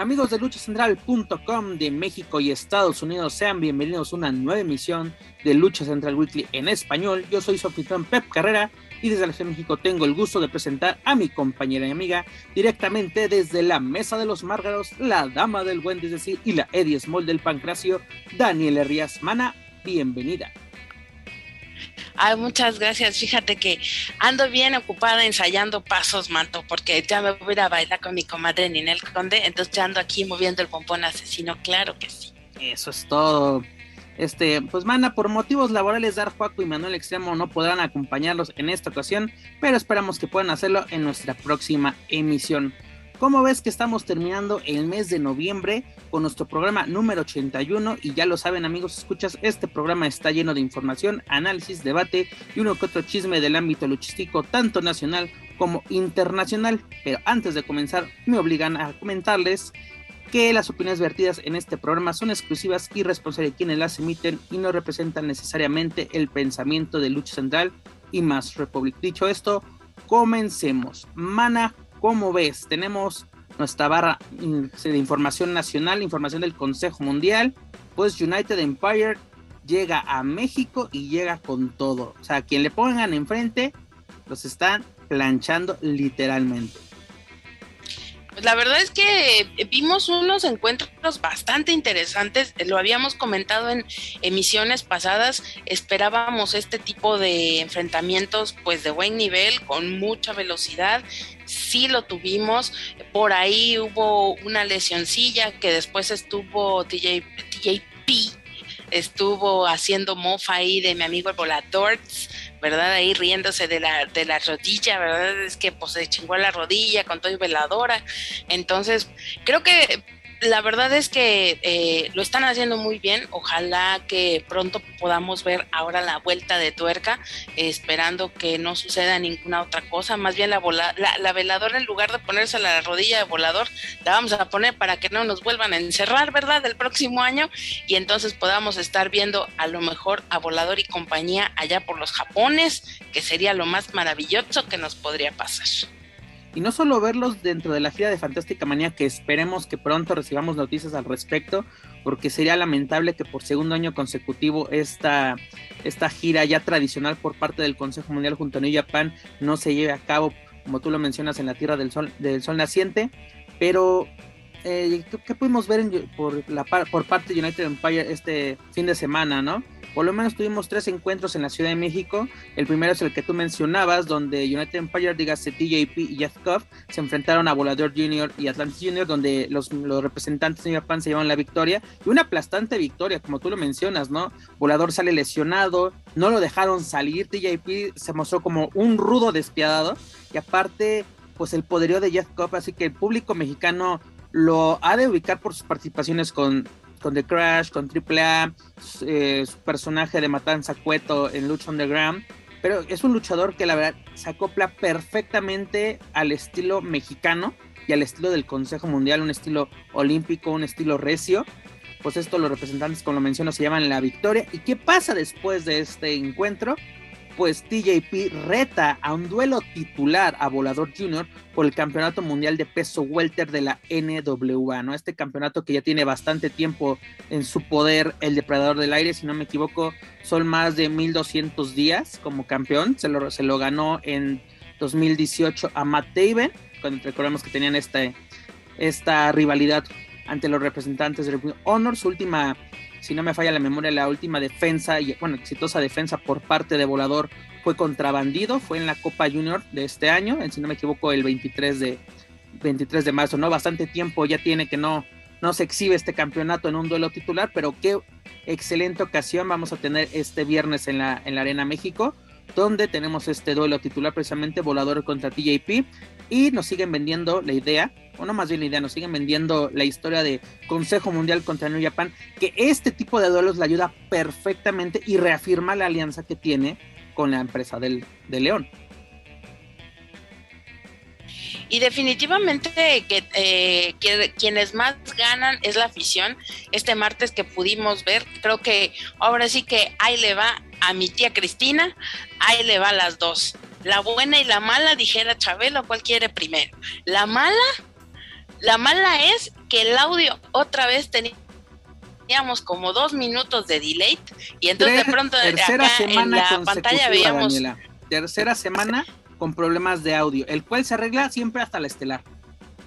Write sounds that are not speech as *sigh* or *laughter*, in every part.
Amigos de luchacentral.com de México y Estados Unidos, sean bienvenidos a una nueva emisión de Lucha Central Weekly en español. Yo soy su Pep Carrera y desde la Ciudad de México tengo el gusto de presentar a mi compañera y amiga directamente desde la Mesa de los Márgaros, la Dama del Buen Decir y la Eddie Small del Pancracio, Daniel Rías Mana. Bienvenida. Ay, muchas gracias. Fíjate que ando bien ocupada ensayando pasos, manto, porque ya me voy a bailar con mi comadre Ninel Conde, entonces ya ando aquí moviendo el pompón asesino, claro que sí. Eso es todo. Este, pues mana, por motivos laborales, Dar Juaco y Manuel Extremo no podrán acompañarlos en esta ocasión, pero esperamos que puedan hacerlo en nuestra próxima emisión. ¿Cómo ves que estamos terminando el mes de noviembre con nuestro programa número 81? Y ya lo saben amigos, escuchas, este programa está lleno de información, análisis, debate y uno que otro chisme del ámbito luchístico, tanto nacional como internacional. Pero antes de comenzar, me obligan a comentarles que las opiniones vertidas en este programa son exclusivas y responsables de quienes las emiten y no representan necesariamente el pensamiento de Lucha Central y más Republic. Dicho esto, comencemos. Mana, ¿Cómo ves? Tenemos nuestra barra de información nacional, información del Consejo Mundial. Pues United Empire llega a México y llega con todo. O sea, quien le pongan enfrente, los están planchando literalmente. La verdad es que vimos unos encuentros bastante interesantes, lo habíamos comentado en emisiones pasadas, esperábamos este tipo de enfrentamientos pues de buen nivel, con mucha velocidad, sí lo tuvimos, por ahí hubo una lesioncilla que después estuvo TJ, TJP, estuvo haciendo mofa ahí de mi amigo el volador ¿verdad? Ahí riéndose de la, de la rodilla, ¿verdad? Es que pues se chingó la rodilla con todo y veladora. Entonces, creo que la verdad es que eh, lo están haciendo muy bien. Ojalá que pronto podamos ver ahora la vuelta de tuerca, esperando que no suceda ninguna otra cosa. Más bien la, la, veladora, en lugar de ponerse la rodilla de volador, la vamos a poner para que no nos vuelvan a encerrar, ¿verdad? El próximo año. Y entonces podamos estar viendo a lo mejor a volador y compañía allá por los Japones, que sería lo más maravilloso que nos podría pasar. Y no solo verlos dentro de la gira de Fantástica Manía, que esperemos que pronto recibamos noticias al respecto, porque sería lamentable que por segundo año consecutivo esta, esta gira ya tradicional por parte del Consejo Mundial junto a New Japan no se lleve a cabo, como tú lo mencionas, en la Tierra del Sol, del sol Naciente. Pero, eh, ¿qué, pudimos ver por, la, por parte de United Empire este fin de semana, no? Por lo menos tuvimos tres encuentros en la Ciudad de México. El primero es el que tú mencionabas, donde United Empire, dígase TJP y Jeff se enfrentaron a Volador Jr. y Atlantis Jr., donde los, representantes de Japan se llevan la victoria. Y una aplastante victoria, como tú lo mencionas, ¿no? Volador sale lesionado, no lo dejaron salir. TJP se mostró como un rudo despiadado. Y aparte, pues el poderío de Jeff Cobb, así que el público mexicano lo ha de ubicar por sus participaciones con con The Crash, con AAA, eh, su personaje de Matanza Cueto en Lucha Underground. Pero es un luchador que la verdad se acopla perfectamente al estilo mexicano y al estilo del Consejo Mundial, un estilo olímpico, un estilo recio. Pues esto los representantes, como lo menciono, se llaman la victoria. ¿Y qué pasa después de este encuentro? Pues TJP reta a un duelo titular a Volador Jr. por el Campeonato Mundial de Peso Welter de la NWA, ¿no? Este campeonato que ya tiene bastante tiempo en su poder, el Depredador del Aire, si no me equivoco, son más de 1200 días como campeón, se lo, se lo ganó en 2018 a Matt Taven, cuando recordemos que tenían esta, esta rivalidad ante los representantes de Honor, su última si no me falla la memoria, la última defensa, y bueno, exitosa defensa por parte de Volador fue contra Bandido, fue en la Copa Junior de este año, si no me equivoco, el 23 de, 23 de marzo, ¿no? Bastante tiempo ya tiene que no, no se exhibe este campeonato en un duelo titular, pero qué excelente ocasión vamos a tener este viernes en la, en la Arena México, donde tenemos este duelo titular precisamente Volador contra TJP y nos siguen vendiendo la idea, o no más bien la idea, nos siguen vendiendo la historia de Consejo Mundial contra New Japan, que este tipo de duelos le ayuda perfectamente y reafirma la alianza que tiene con la empresa del, de León. Y definitivamente que, eh, que, quienes más ganan es la afición. Este martes que pudimos ver, creo que ahora sí que ahí le va a mi tía Cristina, ahí le va las dos. La buena y la mala, dijera Chabelo, ¿cuál quiere primero? La mala, la mala es que el audio otra vez teníamos como dos minutos de delay y entonces de pronto acá en la pantalla veíamos tercera semana con problemas de audio, el cual se arregla siempre hasta la estelar.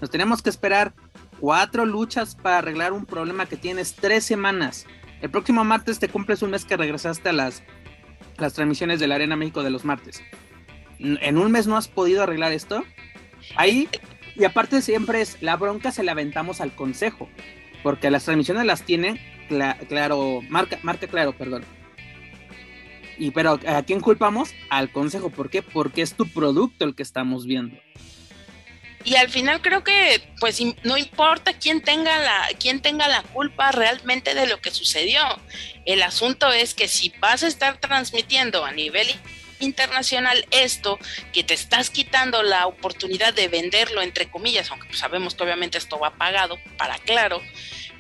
Nos tenemos que esperar cuatro luchas para arreglar un problema que tienes tres semanas. El próximo martes te cumples un mes que regresaste a las, las transmisiones de la Arena México de los martes. ¿En un mes no has podido arreglar esto? Ahí, y aparte siempre es, la bronca se la aventamos al consejo, porque las transmisiones las tiene claro, marca, marca claro, perdón y pero ¿a quién culpamos? Al consejo. ¿Por qué? Porque es tu producto el que estamos viendo. Y al final creo que pues no importa quién tenga la quién tenga la culpa realmente de lo que sucedió. El asunto es que si vas a estar transmitiendo a nivel internacional esto, que te estás quitando la oportunidad de venderlo entre comillas, aunque pues sabemos que obviamente esto va pagado, para claro,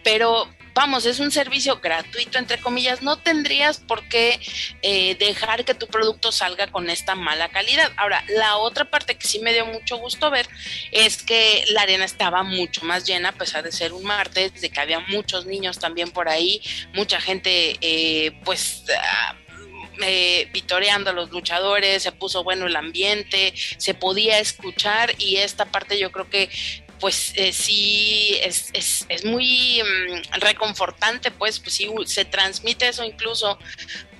pero vamos, es un servicio gratuito, entre comillas, no tendrías por qué eh, dejar que tu producto salga con esta mala calidad. Ahora, la otra parte que sí me dio mucho gusto ver es que la arena estaba mucho más llena, a pesar de ser un martes, de que había muchos niños también por ahí, mucha gente, eh, pues... Ah, eh, vitoreando a los luchadores, se puso bueno el ambiente, se podía escuchar y esta parte yo creo que pues eh, sí es, es, es muy mm, reconfortante, pues, pues sí se transmite eso incluso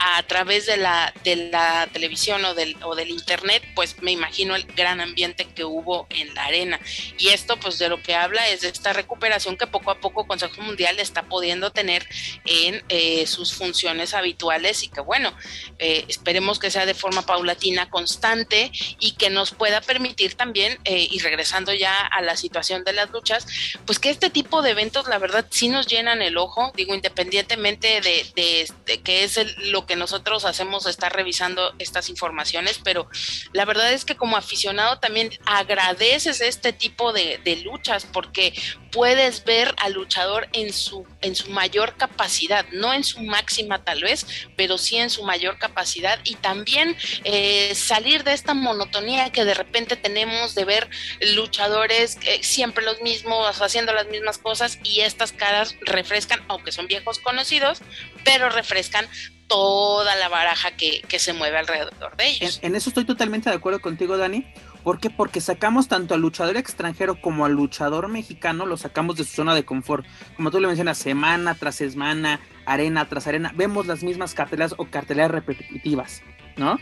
a través de la, de la televisión o del, o del internet, pues me imagino el gran ambiente que hubo en la arena. Y esto pues de lo que habla es de esta recuperación que poco a poco Consejo Mundial está pudiendo tener en eh, sus funciones habituales y que bueno, eh, esperemos que sea de forma paulatina, constante y que nos pueda permitir también, eh, y regresando ya a la situación de las luchas, pues que este tipo de eventos la verdad sí nos llenan el ojo, digo, independientemente de, de, que es lo que nosotros hacemos estar revisando estas informaciones, pero la verdad es que como aficionado también agradeces este tipo de, luchas porque puedes ver al luchador en su, en su mayor capacidad, no en su máxima tal vez, pero sí en su mayor capacidad y también eh, salir de esta monotonía que de repente tenemos de ver luchadores eh, siempre los mismos, haciendo las mismas cosas y estas caras refrescan, aunque son viejos conocidos, pero refrescan toda la baraja que, se mueve alrededor de ellos. En, eso estoy totalmente de acuerdo contigo, Dani. ¿Por qué? Porque sacamos tanto al luchador extranjero como al luchador mexicano, lo sacamos de su zona de confort. Como tú le mencionas, semana tras semana, arena tras arena, vemos las mismas cartelas o cartelas repetitivas, ¿no?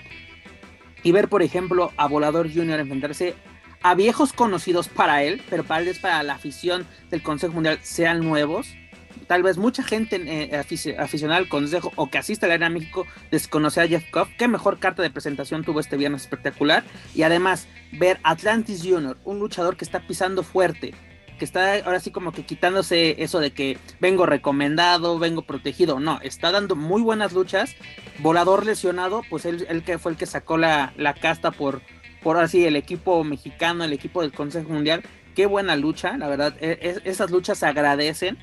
Y ver, por ejemplo, a Volador Junior enfrentarse a viejos conocidos para él, pero para para la afición del Consejo Mundial, sean nuevos tal vez mucha gente eh, aficionada al consejo o que asiste a la Arena México desconoce a Jeff Cobb. Qué mejor carta de presentación tuvo este viernes espectacular. Y además, ver Atlantis Junior, un luchador que está pisando fuerte, que está ahora sí como que quitándose eso de que vengo recomendado, vengo protegido. No, está dando muy buenas luchas. Volador lesionado, pues él, que fue el que sacó la, casta por, por así el equipo mexicano, el equipo del Consejo Mundial. Qué buena lucha, la verdad. E, esas luchas se agradecen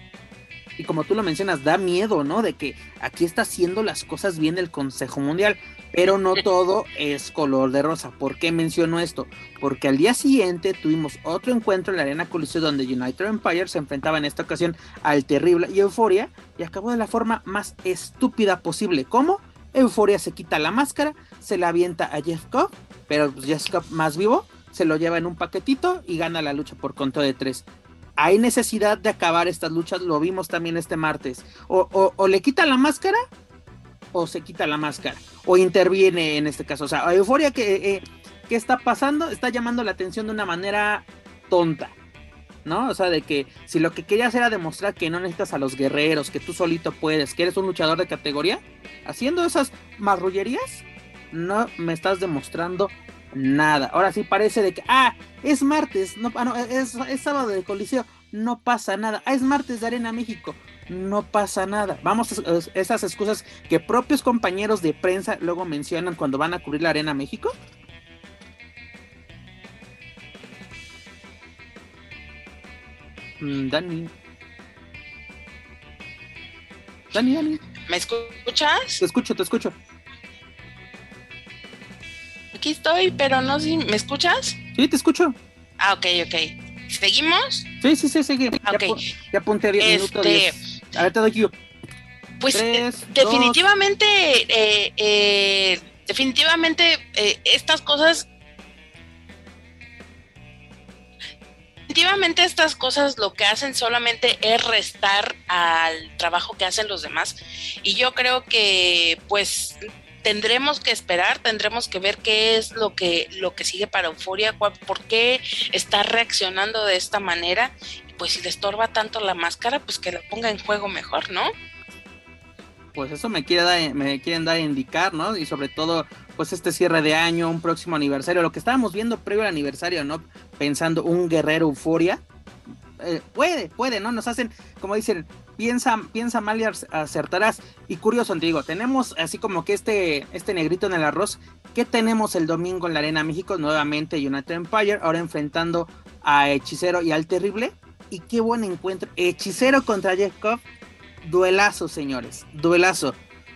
y como tú lo mencionas, da miedo, ¿no? De que aquí está haciendo las cosas bien el Consejo Mundial, pero no todo es color de rosa. ¿Por qué menciono esto? Porque al día siguiente tuvimos otro encuentro en la Arena Coliseo donde United Empire se enfrentaba en esta ocasión al terrible y Euforia y acabó de la forma más estúpida posible. ¿Cómo? Euforia se quita la máscara, se la avienta a Jeff Cobb, pero Jeff Cobb más vivo se lo lleva en un paquetito y gana la lucha por conto de tres hay necesidad de acabar estas luchas, lo vimos también este martes. O, le quita la máscara o se quita la máscara. O interviene en este caso. O sea, Euforia que, eh, ¿qué está pasando? Está llamando la atención de una manera tonta. ¿no? O sea, de que si lo que querías era demostrar que no necesitas a los guerreros, que tú solito puedes, que eres un luchador de categoría, haciendo esas marrullerías, no me estás demostrando nada. Ahora sí parece de que, ah, es martes, no, ah, no es, sábado de Coliseo, no pasa nada. Ah, es martes de Arena México, no pasa nada. Vamos, a, esas excusas que propios compañeros de prensa luego mencionan cuando van a cubrir la Arena México. Mm, Dani. Dani, Dani. ¿Me escuchas? Te escucho, te escucho. Aquí estoy, pero no sé, ¿me escuchas? Sí, te escucho. Ah, ok, ok. ¿Seguimos? Sí, sí, sí, seguimos. Ah, ya, ya, apunté 10 minutos. Este, a ver, te doy yo. Pues definitivamente, eh, eh, definitivamente eh, estas cosas definitivamente estas cosas lo que hacen solamente es restar al trabajo que hacen los demás y yo creo que pues tendremos que esperar, tendremos que ver qué es lo que, lo que sigue para Euforia, por qué está reaccionando de esta manera. Pues si le estorba tanto la máscara, pues que la ponga en juego mejor, ¿no? Pues eso me, quiere dar, me quieren dar a indicar, ¿no? Y sobre todo, pues este cierre de año, un próximo aniversario, lo que estábamos viendo previo al aniversario, ¿no? Pensando un guerrero euforia. Eh, puede, puede, ¿no? Nos hacen, como dicen, piensa, piensa mal y acertarás. Y curioso, digo, tenemos así como que este, este negrito en el arroz. ¿Qué tenemos el domingo en la Arena México? Nuevamente United Empire, ahora enfrentando a Hechicero y al Terrible. Y qué buen encuentro. Hechicero contra Jeff Cobb. Duelazo, señores. Duelazo.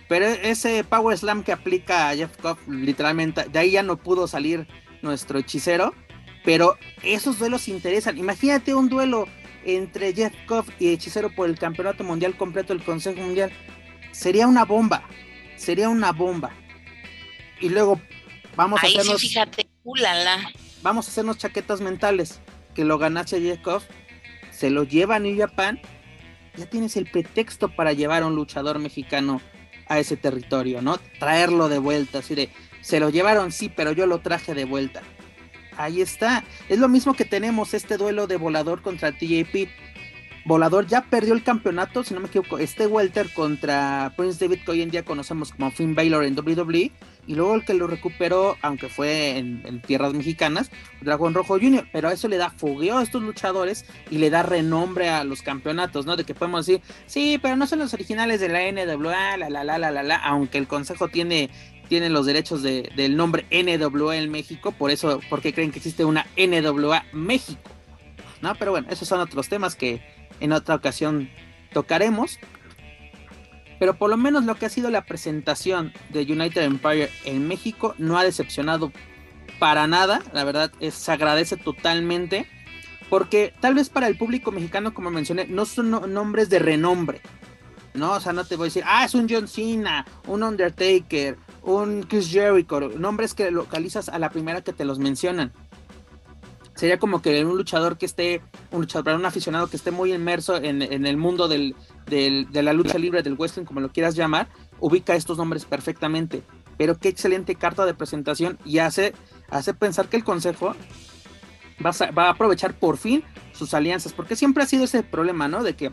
Pero ese Power Slam que aplica a Jeff Cobb, literalmente, de ahí ya no pudo salir nuestro hechicero. Pero esos duelos interesan. Imagínate un duelo entre Jeff Koff y Hechicero por el campeonato mundial completo del Consejo Mundial. Sería una bomba, sería una bomba. Y luego vamos a hacernos. fíjate, Vamos a hacernos chaquetas mentales. Que lo ganase Jeff Koff, se lo lleva a New Japan. Ya tienes el pretexto para llevar a un luchador mexicano a ese territorio, ¿no? Traerlo de vuelta, así de, se lo llevaron, sí, pero yo lo traje de vuelta. Ahí está. Es lo mismo que tenemos este duelo de Volador contra TJP. Volador ya perdió el campeonato, si no me equivoco, este Welter contra Prince David que hoy en día conocemos como Finn Baylor en WWE. Y luego el que lo recuperó, aunque fue en, tierras mexicanas, Dragón Rojo Jr. Pero eso le da fogueo a estos luchadores y le da renombre a los campeonatos, ¿no? De que podemos decir, sí, pero no son los originales de la NWA, la la la la la la, aunque el consejo tiene tienen los derechos del nombre NWA en México, por eso, porque creen que existe una NWA México. ¿No? Pero bueno, esos son otros temas que en otra ocasión tocaremos. Pero por lo menos lo que ha sido la presentación de United Empire en México no ha decepcionado para nada. La verdad se agradece totalmente. Porque tal vez para el público mexicano, como mencioné, no son nombres de renombre. ¿no? O sea, no te voy a decir, ah, es un John Cena, un Undertaker, un Chris Jericho, nombres que localizas a la primera que te los mencionan. Sería como que un luchador que esté, un luchador, un aficionado que esté muy inmerso en, el mundo de la lucha libre, del western, como lo quieras llamar, ubica estos nombres perfectamente. Pero qué excelente carta de presentación y hace, hace pensar que el consejo va a aprovechar por fin sus alianzas, porque siempre ha sido ese problema, ¿no? De que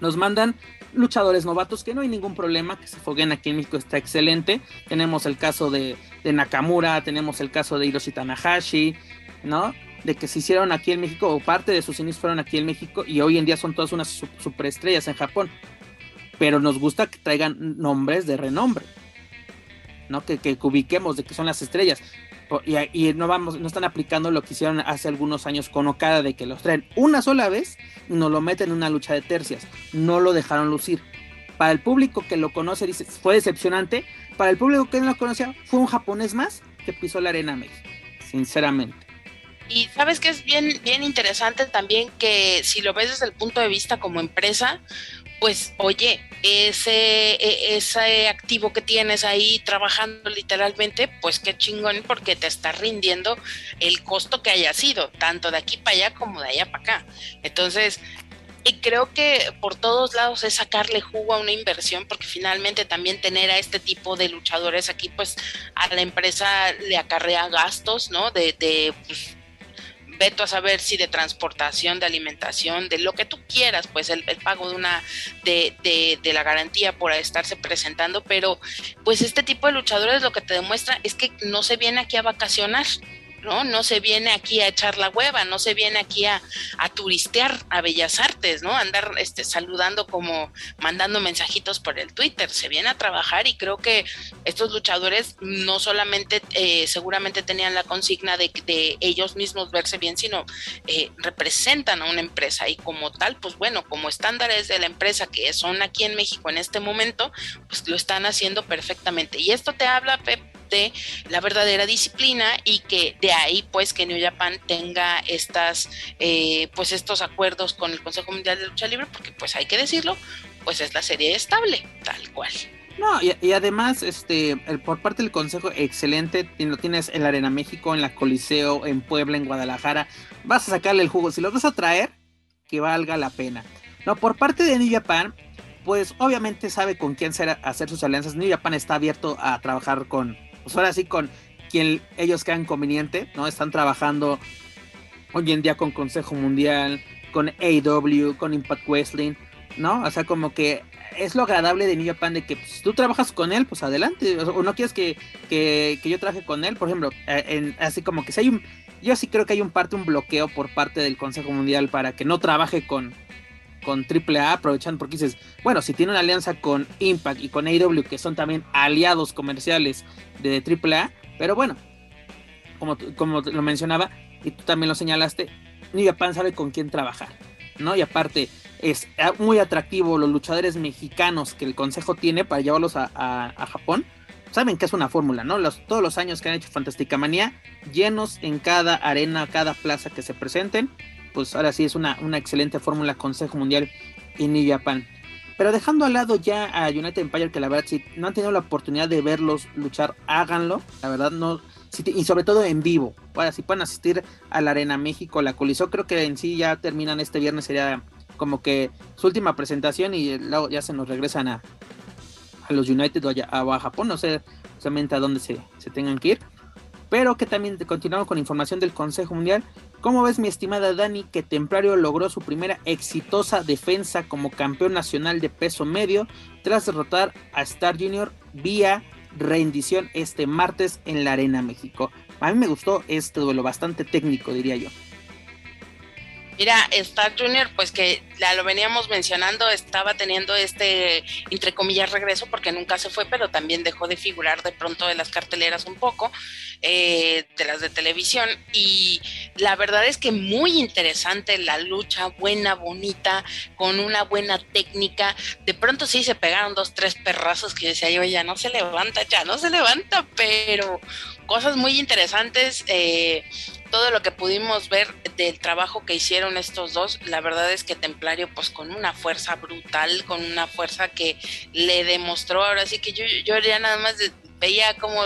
nos mandan luchadores novatos, que no hay ningún problema, que se foguen aquí en México está excelente. Tenemos el caso de, Nakamura, tenemos el caso de Hiroshi Tanahashi, ¿no? De que se hicieron aquí en México, o parte de sus inicios fueron aquí en México, y hoy en día son todas unas superestrellas en Japón. Pero nos gusta que traigan nombres de renombre, ¿no? Que, que ubiquemos de que son las estrellas. Y, no vamos, no están aplicando lo que hicieron hace algunos años con Okada de que los traen una sola vez y nos lo meten en una lucha de tercias. No lo dejaron lucir. Para el público que lo conoce, dice, fue decepcionante. Para el público que no lo conocía, fue un japonés más que pisó la arena México. Sinceramente. Y sabes que es bien, bien interesante también que si lo ves desde el punto de vista como empresa, pues oye, ese, e, ese activo que tienes ahí trabajando literalmente, pues qué chingón porque te está rindiendo el costo que haya sido, tanto de aquí para allá como de allá para acá. Entonces, y creo que por todos lados es sacarle jugo a una inversión, porque finalmente también tener a este tipo de luchadores aquí, pues a la empresa le acarrea gastos, ¿no? De, de pues, veto a saber si de transportación, de alimentación, de lo que tú quieras, pues el, pago de una, de, de, de, la garantía por estarse presentando, pero pues este tipo de luchadores lo que te demuestra es que no se viene aquí a vacacionar, ¿no? No se viene aquí a echar la hueva, no se viene aquí a, turistear a Bellas Artes, ¿no? Andar este, saludando como mandando mensajitos por el Twitter, se viene a trabajar y creo que estos luchadores no solamente eh, seguramente tenían la consigna de, de, ellos mismos verse bien, sino eh, representan a una empresa y como tal, pues bueno, como estándares de la empresa que son aquí en México en este momento, pues lo están haciendo perfectamente. Y esto te habla, Pep, la verdadera disciplina y que de ahí pues que New Japan tenga estas eh, pues estos acuerdos con el Consejo Mundial de Lucha Libre porque pues hay que decirlo pues es la serie estable tal cual no, y, además, este, por parte del Consejo, excelente. Lo tienes en la Arena México, en la Coliseo, en Puebla, en Guadalajara. Vas a sacarle el jugo. Si lo vas a traer, que valga la pena. No, por parte de New Japan, pues obviamente sabe con quién hacer sus alianzas. New Japan está abierto a trabajar con, pues ahora sí con quien ellos crean conveniente, ¿no? Están trabajando hoy en día con Consejo Mundial, con AW, con Impact Wrestling, ¿no? O sea, como que es lo agradable de New Japan de que pues, tú trabajas con él, pues adelante, o, no quieres que, que, yo trabaje con él, por ejemplo, eh, así como que si hay un, yo sí creo que hay un parte, un bloqueo por parte del Consejo Mundial para que no trabaje con, con AAA, aprovechando porque dices, bueno, si tiene una alianza con Impact y con AW, que son también aliados comerciales de AAA, pero bueno, como, como lo mencionaba, y tú también lo señalaste, New Japan sabe con quién trabajar, ¿no? Y aparte, es muy atractivo los luchadores mexicanos que el consejo tiene para llevarlos a, Japón. Saben que es una fórmula, ¿no? Los, todos los años que han hecho Fantástica Manía, llenos en cada arena, cada plaza que se presenten pues ahora sí es una, una excelente fórmula Consejo Mundial en New Japan. Pero dejando al lado ya a United Empire, que la verdad, si no han tenido la oportunidad de verlos luchar, háganlo. La verdad, no. y sobre todo en vivo. Para si pueden asistir a la Arena México, la Coliseo, creo que en sí ya terminan este viernes, sería como que su última presentación y luego ya se nos regresan a, a los United o a, a, Japón, no sé exactamente a dónde se, se tengan que ir. Pero que también continuamos con información del Consejo Mundial. ¿Cómo ves, mi estimada Dani, que Templario logró su primera exitosa defensa como campeón nacional de peso medio tras derrotar a Star Junior vía rendición este martes en la Arena México? A mí me gustó este duelo, bastante técnico, diría yo. Mira, Star Junior, pues que ya lo veníamos mencionando, estaba teniendo este, entre comillas, regreso porque nunca se fue, pero también dejó de figurar de pronto de las carteleras un poco, eh, de las de televisión. Y la verdad es que muy interesante la lucha, buena, bonita, con una buena técnica. De pronto sí se pegaron dos, tres perrazos que decía yo, ya no se levanta, ya no se levanta, pero cosas muy interesantes. Eh, todo lo que pudimos ver del trabajo que hicieron estos dos, la verdad es que Templario, pues con una fuerza brutal, con una fuerza que le demostró, ahora sí que yo, yo ya nada más veía como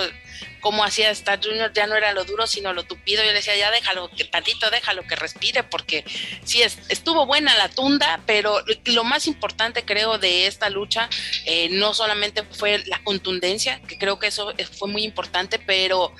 cómo hacía Star Junior, ya no era lo duro, sino lo tupido. Yo le decía, ya déjalo, que tantito déjalo que respire, porque sí, es, estuvo buena la tunda, pero lo más importante creo de esta lucha eh, no solamente fue la contundencia, que creo que eso fue muy importante, pero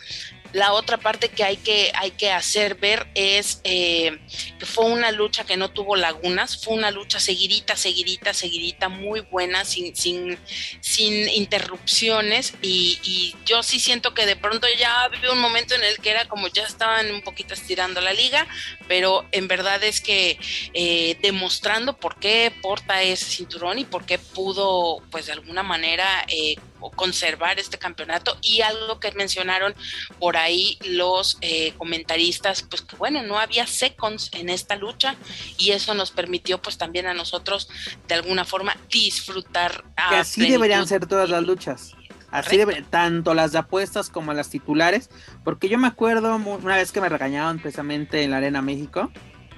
la otra parte que hay que, hay que hacer ver es eh, que fue una lucha que no tuvo lagunas, fue una lucha seguidita, seguidita, seguidita, muy buena, sin, sin, sin interrupciones. Y, yo sí siento que de pronto ya había un momento en el que era como ya estaban un poquito estirando la liga, pero en verdad es que eh, demostrando por qué porta ese cinturón y por qué pudo, pues de alguna manera, eh, conservar este campeonato y algo que mencionaron por ahí los eh, comentaristas, pues que bueno, no había seconds en esta lucha y eso nos permitió pues también a nosotros de alguna forma disfrutar. Que así deberían ser todas las luchas. Así debe, tanto las de apuestas como las titulares, porque yo me acuerdo una vez que me regañaban precisamente en la Arena México,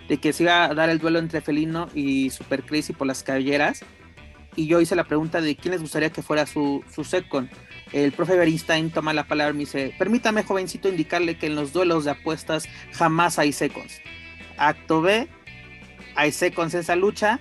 de que se iba a dar el duelo entre Felino y Super Crazy por las cabelleras, y yo hice la pregunta de quién les gustaría que fuera su, su second. El profe Bernstein toma la palabra y me dice, permítame jovencito indicarle que en los duelos de apuestas jamás hay seconds. Acto B, hay seconds en esa lucha.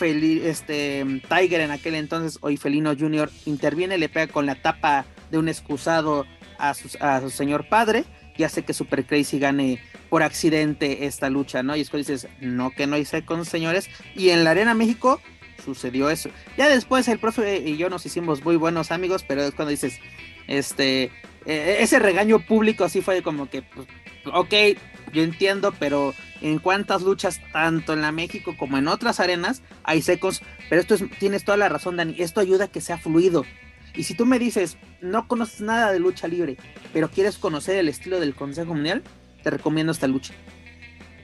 este, Tiger en aquel entonces, hoy Felino Jr., interviene, le pega con la tapa de un excusado a su, a su señor padre y hace que Super Crazy gane por accidente esta lucha, ¿no? Y después dices, no, que no hay seconds, señores. Y en la Arena México sucedió eso. Ya después el profe y yo nos hicimos muy buenos amigos, pero es cuando dices, este, e, ese regaño público así fue como que, pues, ok, yo entiendo, pero en cuántas luchas, tanto en la México como en otras arenas, hay secos, pero esto es, tienes toda la razón, Dani, esto ayuda a que sea fluido. Y si tú me dices, no conoces nada de lucha libre, pero quieres conocer el estilo del Consejo Mundial, te recomiendo esta lucha.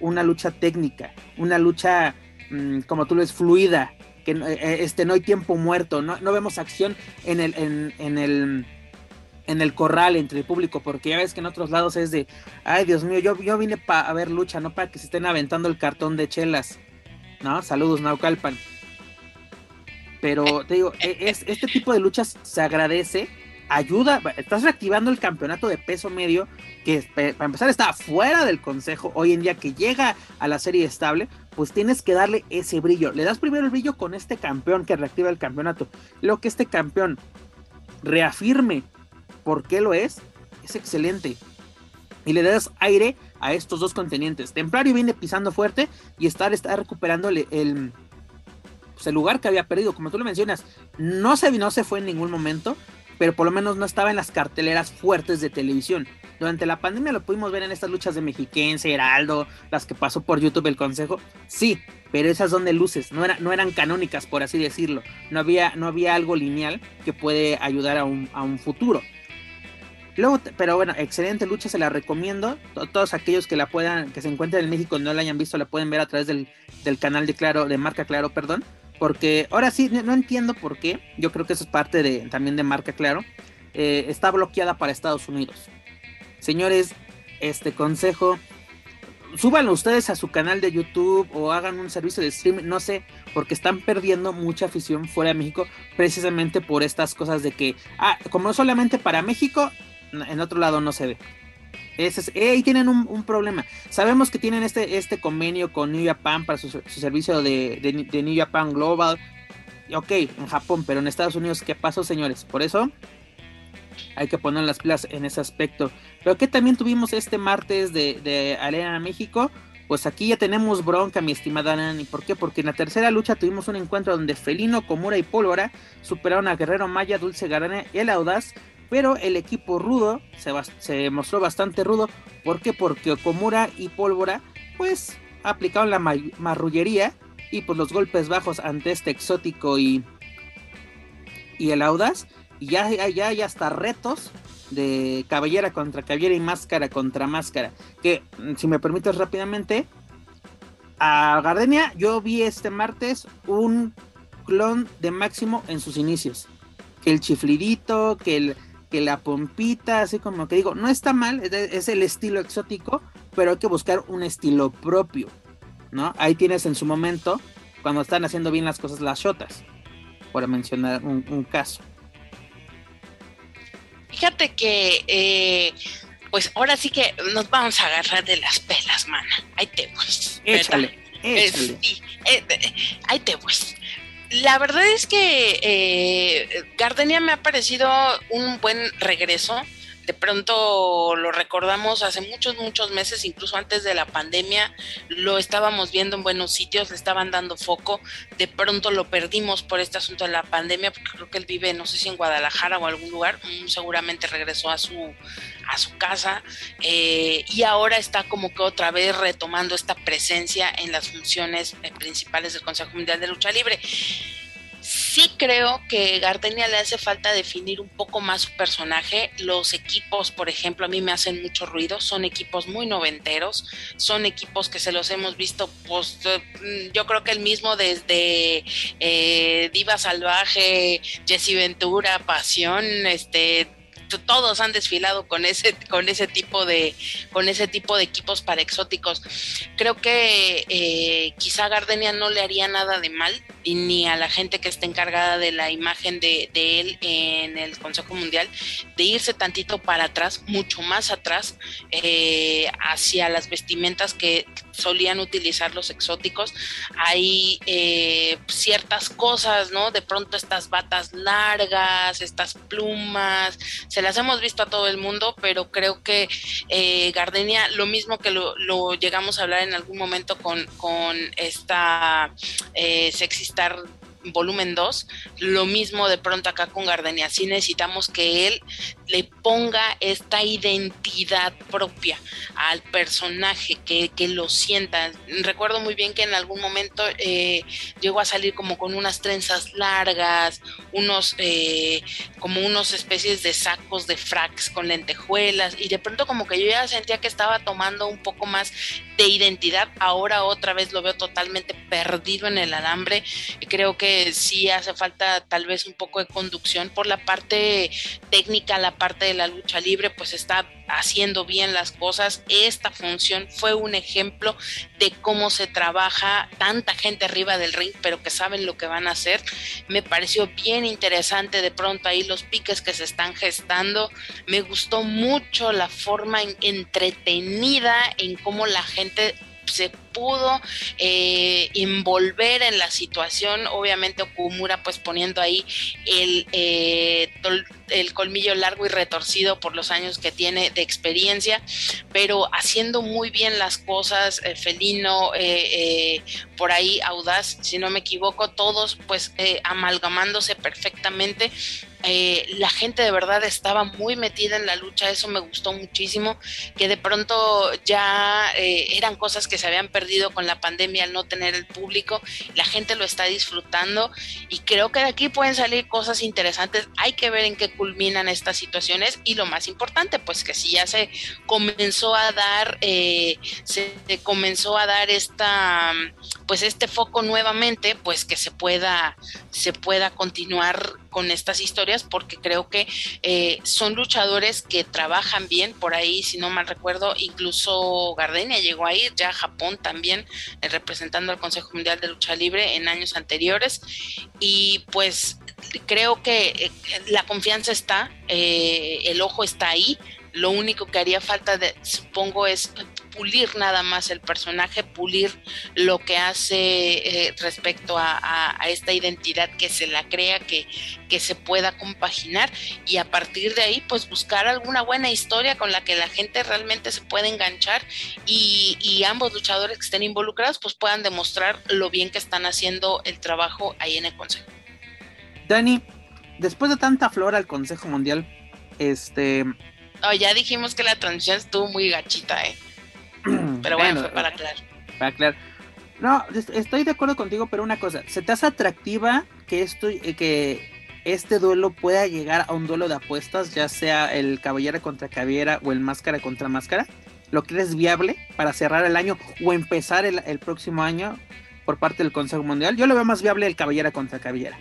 Una lucha técnica, una lucha, mm, como tú lo ves, fluida, que eh, este, no hay tiempo muerto, no, no vemos acción en el, en, en, el, en el corral entre el público, porque ya ves que en otros lados es de, ay Dios mío, yo, yo vine para ver lucha, no para que se estén aventando el cartón de chelas, ¿no? Saludos, Naucalpan. Pero te digo, e, es, este tipo de luchas se agradece, ayuda, estás reactivando el campeonato de peso medio, que para empezar está fuera del consejo, hoy en día que llega a la serie estable, pues tienes que darle ese brillo. Le das primero el brillo con este campeón que reactiva el campeonato. Lo que este campeón reafirme por qué lo es, es excelente. Y le das aire a estos dos contenientes. Templario viene pisando fuerte y Star está recuperando el, pues, el lugar que había perdido. Como tú lo mencionas, no se, no se fue en ningún momento, pero por lo menos no estaba en las carteleras fuertes de televisión. Durante la pandemia lo pudimos ver en estas luchas de Mexiquense, Heraldo, las que pasó por YouTube el Consejo. Sí, pero esas son de luces, no, no eran canónicas, por así decirlo. No había, no había algo lineal que puede ayudar a un, a un futuro. Luego, pero bueno, excelente lucha, se la recomiendo. Todos aquellos que la puedan, que se encuentren en México y no la hayan visto, la pueden ver a través del, del canal de Claro, de Marca Claro, perdón. Porque ahora sí, no entiendo por qué. Yo creo que eso es parte de, también de Marca Claro. Eh, está bloqueada para Estados Unidos. Señores, este consejo, súbanlo ustedes a su canal de YouTube o hagan un servicio de streaming, no sé, porque están perdiendo mucha afición fuera de México precisamente por estas cosas de que, ah, como solamente para México, en otro lado no se ve. Ese es, eh, ahí tienen un, problema. Sabemos que tienen este, este convenio con New Japan para su, servicio de, de, New Japan Global. Ok, en Japón, pero en Estados Unidos, ¿qué pasó, señores? Por eso hay que poner las pilas en ese aspecto. Pero que también tuvimos este martes de, de Arena México. Pues aquí ya tenemos bronca, mi estimada Nani. ¿Por qué? Porque en la tercera lucha tuvimos un encuentro donde Felino, Komura y Pólvora superaron a Guerrero Maya, Dulce Garana y el Audaz. Pero el equipo rudo se, se mostró bastante rudo. ¿Por qué? Porque Komura y Pólvora pues aplicaron la marrullería y pues los golpes bajos ante este exótico y, y el Audaz y ya, ya hay hasta retos de cabellera contra cabellera y máscara contra máscara. Que, mm, si me permites rápidamente, a Gardenia yo vi este martes un clon de Máximo en sus inicios. Que el chiflidito, que, el, que la pompita, así como que digo, no está mal, es, el estilo exótico, pero hay que buscar un estilo propio, ¿no? Ahí tienes en su momento, cuando están haciendo bien las cosas, las shotas, por mencionar un caso. Fíjate que, eh, pues ahora sí que nos vamos a agarrar de las pelas, mana. Ahí te voy. Échale, échale. Eh, ahí te voy. La verdad es que eh, Gardenia me ha parecido un buen regreso. De pronto lo recordamos hace muchos, muchos meses, incluso antes de la pandemia, lo estábamos viendo en buenos sitios, le estaban dando foco, de pronto lo perdimos por este asunto de la pandemia, porque creo que él vive, no sé si en Guadalajara o algún lugar, mm, seguramente regresó a su, a su casa eh, y ahora está como que otra vez retomando esta presencia en las funciones eh, principales del Consejo Mundial de Lucha Libre sí creo que Gardenia le hace falta definir un poco más su personaje. Los equipos, por ejemplo, a mí me hacen mucho ruido. Son equipos muy noventeros. Son equipos que se los hemos visto, pues, mm, yo creo que el mismo desde eh, Diva Salvaje, Jesse Ventura, Pasión, este, todos han desfilado con ese, con ese tipo de, con ese tipo de equipos para exóticos. Creo que eh, quizá Gardenia no le haría nada de mal, ni a la gente que esté encargada de la imagen de, de él en el Consejo Mundial, de irse tantito para atrás, mucho más atrás, eh, hacia las vestimentas que solían utilizar los exóticos. Hay eh, ciertas cosas, ¿no? De pronto estas batas largas, estas plumas, se las hemos visto a todo el mundo, pero creo que eh, Gardenia, lo mismo que lo, llegamos a hablar en algún momento con, con esta eh, Sexistar volumen 2, lo mismo de pronto acá con Gardenia, sí necesitamos que él le ponga esta identidad propia al personaje, que, que lo sienta. Recuerdo muy bien que en algún momento eh, llegó a salir como con unas trenzas largas, unos eh, como unos especies de sacos de fracs con lentejuelas, y de pronto como que yo ya sentía que estaba tomando un poco más de identidad, ahora otra vez lo veo totalmente perdido en el alambre, creo que sí hace falta tal vez un poco de conducción por la parte técnica, la parte de la lucha libre, pues está haciendo bien las cosas. Esta función fue un ejemplo de cómo se trabaja tanta gente arriba del ring, pero que saben lo que van a hacer. Me pareció bien interesante de pronto ahí los piques que se están gestando. Me gustó mucho la forma entretenida en cómo la gente se pudo eh, envolver en la situación, obviamente Okumura pues poniendo ahí el, eh, el colmillo largo y retorcido por los años que tiene de experiencia, pero haciendo muy bien las cosas, eh, felino, por ahí audaz, si no me equivoco, todos pues amalgamándose perfectamente eh, la gente de verdad estaba muy metida en la lucha, eso me gustó muchísimo, que de pronto ya eh, eran cosas que se habían perdido con la pandemia al no tener el público, la gente lo está disfrutando y creo que de aquí pueden salir cosas interesantes, hay que ver en qué culminan estas situaciones y lo más importante, pues que si ya se comenzó a dar, eh, se comenzó a dar esta, pues este foco nuevamente, pues que se pueda, se pueda continuar con estas historias porque creo que eh, son luchadores que trabajan bien. Por ahí, si no mal recuerdo, incluso Gardenia llegó a ir ya Japón también eh, representando al Consejo Mundial de Lucha Libre en años anteriores. Y pues creo que eh, la confianza está, el ojo está ahí, lo único que haría falta, de, supongo, es pulir nada más el personaje, pulir lo que hace eh, respecto a, esta identidad que se la crea, que, que se pueda compaginar y a partir de ahí pues buscar alguna buena historia con la que la gente realmente se pueda enganchar y, y ambos luchadores que estén involucrados pues puedan demostrar lo bien que están haciendo el trabajo ahí en el Consejo. Dani, después de tanta flor al Consejo Mundial, este... Oh, ya dijimos que la transición estuvo muy gachita, ¿eh? *clears throat* Pero bueno, fue para aclarar. Para aclarar. No, estoy de acuerdo contigo, pero una cosa, ¿se te hace atractiva que esto, eh, que este duelo pueda llegar a un duelo de apuestas, ya sea el caballera contra caballera o el máscara contra máscara? ¿Lo crees viable para cerrar el año o empezar el, el próximo año por parte del Consejo Mundial? Yo lo veo más viable el caballera contra caballera.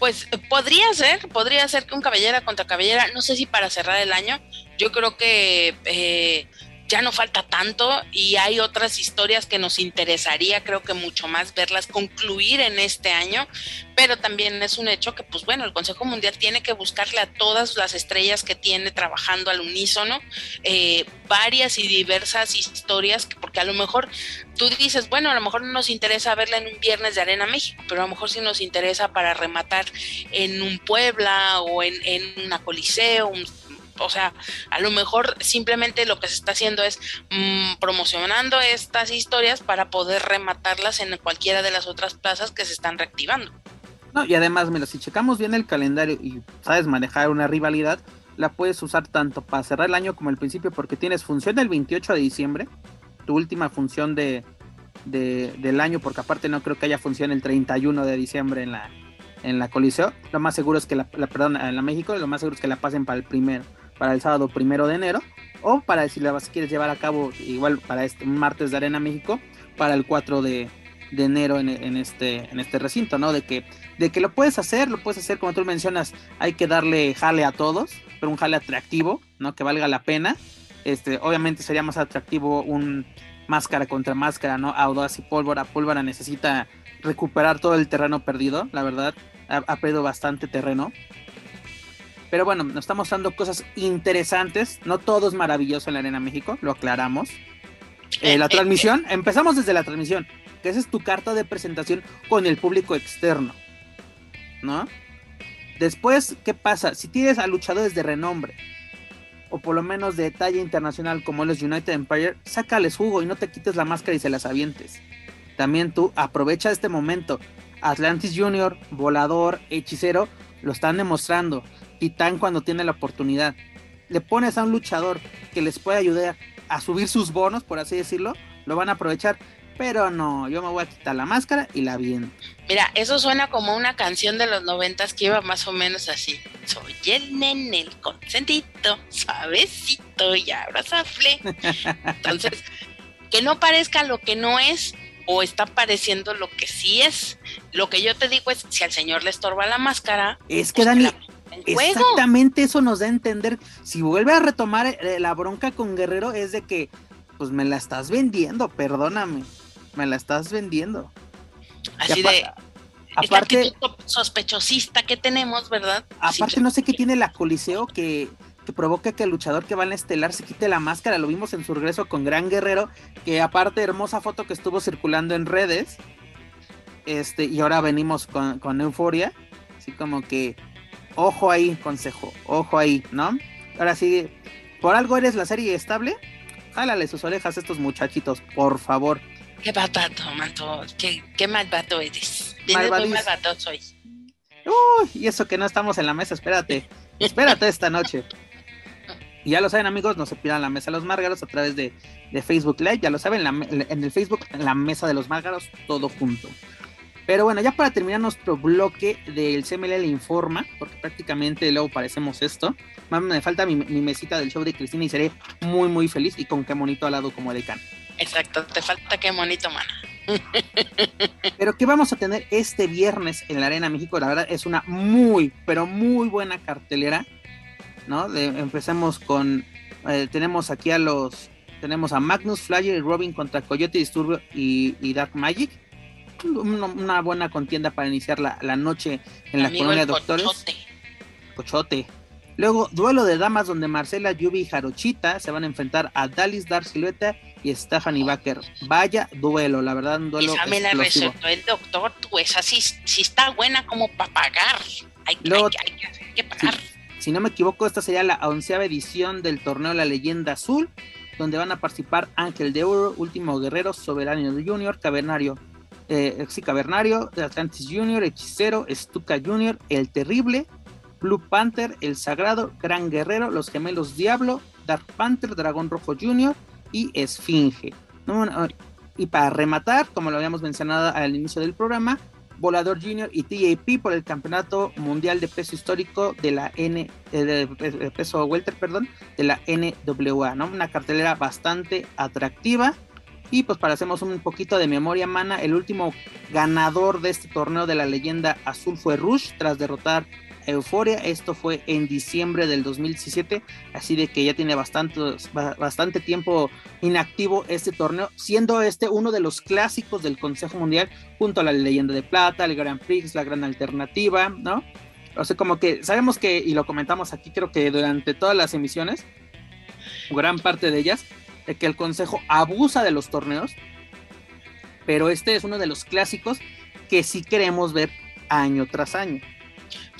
Pues podría ser, podría ser que un caballera contra caballera, no sé si para cerrar el año, yo creo que eh, ya no falta tanto y hay otras historias que nos interesaría, creo que mucho más verlas concluir en este año, pero también es un hecho que, pues bueno, el Consejo Mundial tiene que buscarle a todas las estrellas que tiene trabajando al unísono, eh, varias y diversas historias, porque a lo mejor tú dices, bueno, a lo mejor no nos interesa verla en un viernes de Arena México, pero a lo mejor sí nos interesa para rematar en un Puebla o en, en una Coliseo, un o sea, a lo mejor simplemente lo que se está haciendo es mm, promocionando estas historias para poder rematarlas en cualquiera de las otras plazas que se están reactivando. No, y además, mira, si checamos bien el calendario y sabes manejar una rivalidad, la puedes usar tanto para cerrar el año como el principio, porque tienes función el 28 de diciembre, tu última función de, del año, porque aparte no creo que haya función el 31 de diciembre en la, en la Coliseo. Lo más seguro es que la, la perdón, en la México, lo más seguro es que la pasen para el primer para el sábado primero de enero, o para si la quieres llevar a cabo igual para este martes de Arena México, para el 4 de, de enero en, este, en este recinto, ¿no? De que, de que lo puedes hacer, lo puedes hacer como tú mencionas, hay que darle jale a todos, pero un jale atractivo, ¿no? Que valga la pena. Este, obviamente sería más atractivo un máscara contra máscara, ¿no? Audaz y pólvora. Pólvora necesita recuperar todo el terreno perdido, la verdad, ha perdido bastante terreno. Pero bueno, nos está mostrando cosas interesantes. No todo es maravilloso en la Arena México, lo aclaramos. Eh, la transmisión, empezamos desde la transmisión, que esa es tu carta de presentación con el público externo. ¿No? Después, ¿qué pasa? Si tienes a luchadores de renombre, o por lo menos de talla internacional como los United Empire, sácales jugo y no te quites la máscara y se las avientes. También tú aprovecha este momento. Atlantis Junior, Volador, Hechicero, lo están demostrando. Titán cuando tiene la oportunidad. Le pones a un luchador que les puede ayudar a subir sus bonos, por así decirlo, lo van a aprovechar. Pero no, yo me voy a quitar la máscara y la viento. Mira, eso suena como una canción de los noventas que iba más o menos así. Soy el nene, el consentido, suavecito y abrazable. Entonces, que no parezca lo que no es o está pareciendo lo que sí es. Lo que yo te digo es, si al señor le estorba la máscara... Es que, pues Dani, exactamente eso nos da a entender. Si vuelve a retomar eh, la bronca con Guerrero es de que, pues me la estás vendiendo, perdóname me la estás vendiendo. Así de. Aparte, sospechosista que tenemos, ¿verdad? Aparte, no sé qué tiene la Coliseo que, que provoca que el luchador que va en estelar se quite la máscara. Lo vimos en su regreso con Gran Guerrero, que aparte, hermosa foto que estuvo circulando en redes. Este, y ahora venimos con, con Euforia. Así como que, ojo ahí, consejo, ojo ahí, ¿no? Ahora sí, por algo eres la serie estable. Jálale sus orejas a estos muchachitos, por favor. Qué malvado, manto. Qué, qué malvado eres. Muy malvado soy. Uy, y eso que no estamos en la mesa, espérate. Espérate esta noche. Y ya lo saben, amigos, no se pierdan la mesa de los márgaros a través de, de Facebook Live. Ya lo saben, en el Facebook, la mesa de los márgaros, todo junto. Pero bueno, ya para terminar nuestro bloque del CML Informa, porque prácticamente luego parecemos esto. Me falta mi, mi mesita del show de Cristina y seré muy, muy feliz y con qué monito al lado como decano. Exacto, te falta qué bonito, mana. *laughs* Pero ¿qué vamos a tener este viernes en la Arena México? La verdad es una muy, pero muy buena cartelera, ¿no? empecemos con, eh, tenemos aquí a los, tenemos a Magnus, Flyer y Robin contra Coyote Disturbio y, Dark Magic. Una, buena contienda para iniciar la, noche en la colonia de Doctores. Cochote. Cochote. Luego, duelo de damas donde Marcela, Yubi y Jarochita se van a enfrentar a Dalis, Dark Silueta y Stephanie Baker. Vaya duelo, la verdad, un duelo. Esa me la el doctor, tú, esa sí, está buena como para pagar. Hay, que pagar. Si, no me equivoco, esta sería la onceava edición del torneo La Leyenda Azul, donde van a participar Ángel de Oro, Último Guerrero, Soberano Junior, Cavernario, eh, Cavernario, Atlantis Junior, Hechicero, Stuka Junior, El Terrible, Blue Panther, El Sagrado, Gran Guerrero, Los Gemelos Diablo, Dark Panther, Dragón Rojo Junior, y Esfinge. Y para rematar, como lo habíamos mencionado al inicio del programa, Volador Junior y TAP por el Campeonato Mundial de Peso Histórico de la N, eh, de, peso welter, perdón, de la NWA, ¿no? Una cartelera bastante atractiva. Y pues para hacemos un poquito de memoria mana, el último ganador de este torneo de la leyenda azul fue Rush tras derrotar Euforia. Esto fue en diciembre del 2017, así de que ya tiene bastante, bastante tiempo inactivo este torneo, siendo este uno de los clásicos del Consejo Mundial, junto a la Leyenda de Plata, el Grand Prix, la Gran Alternativa, ¿no? O sea, como que sabemos que, y lo comentamos aquí, creo que durante todas las emisiones, gran parte de ellas, de que el Consejo abusa de los torneos, pero este es uno de los clásicos que sí queremos ver año tras año.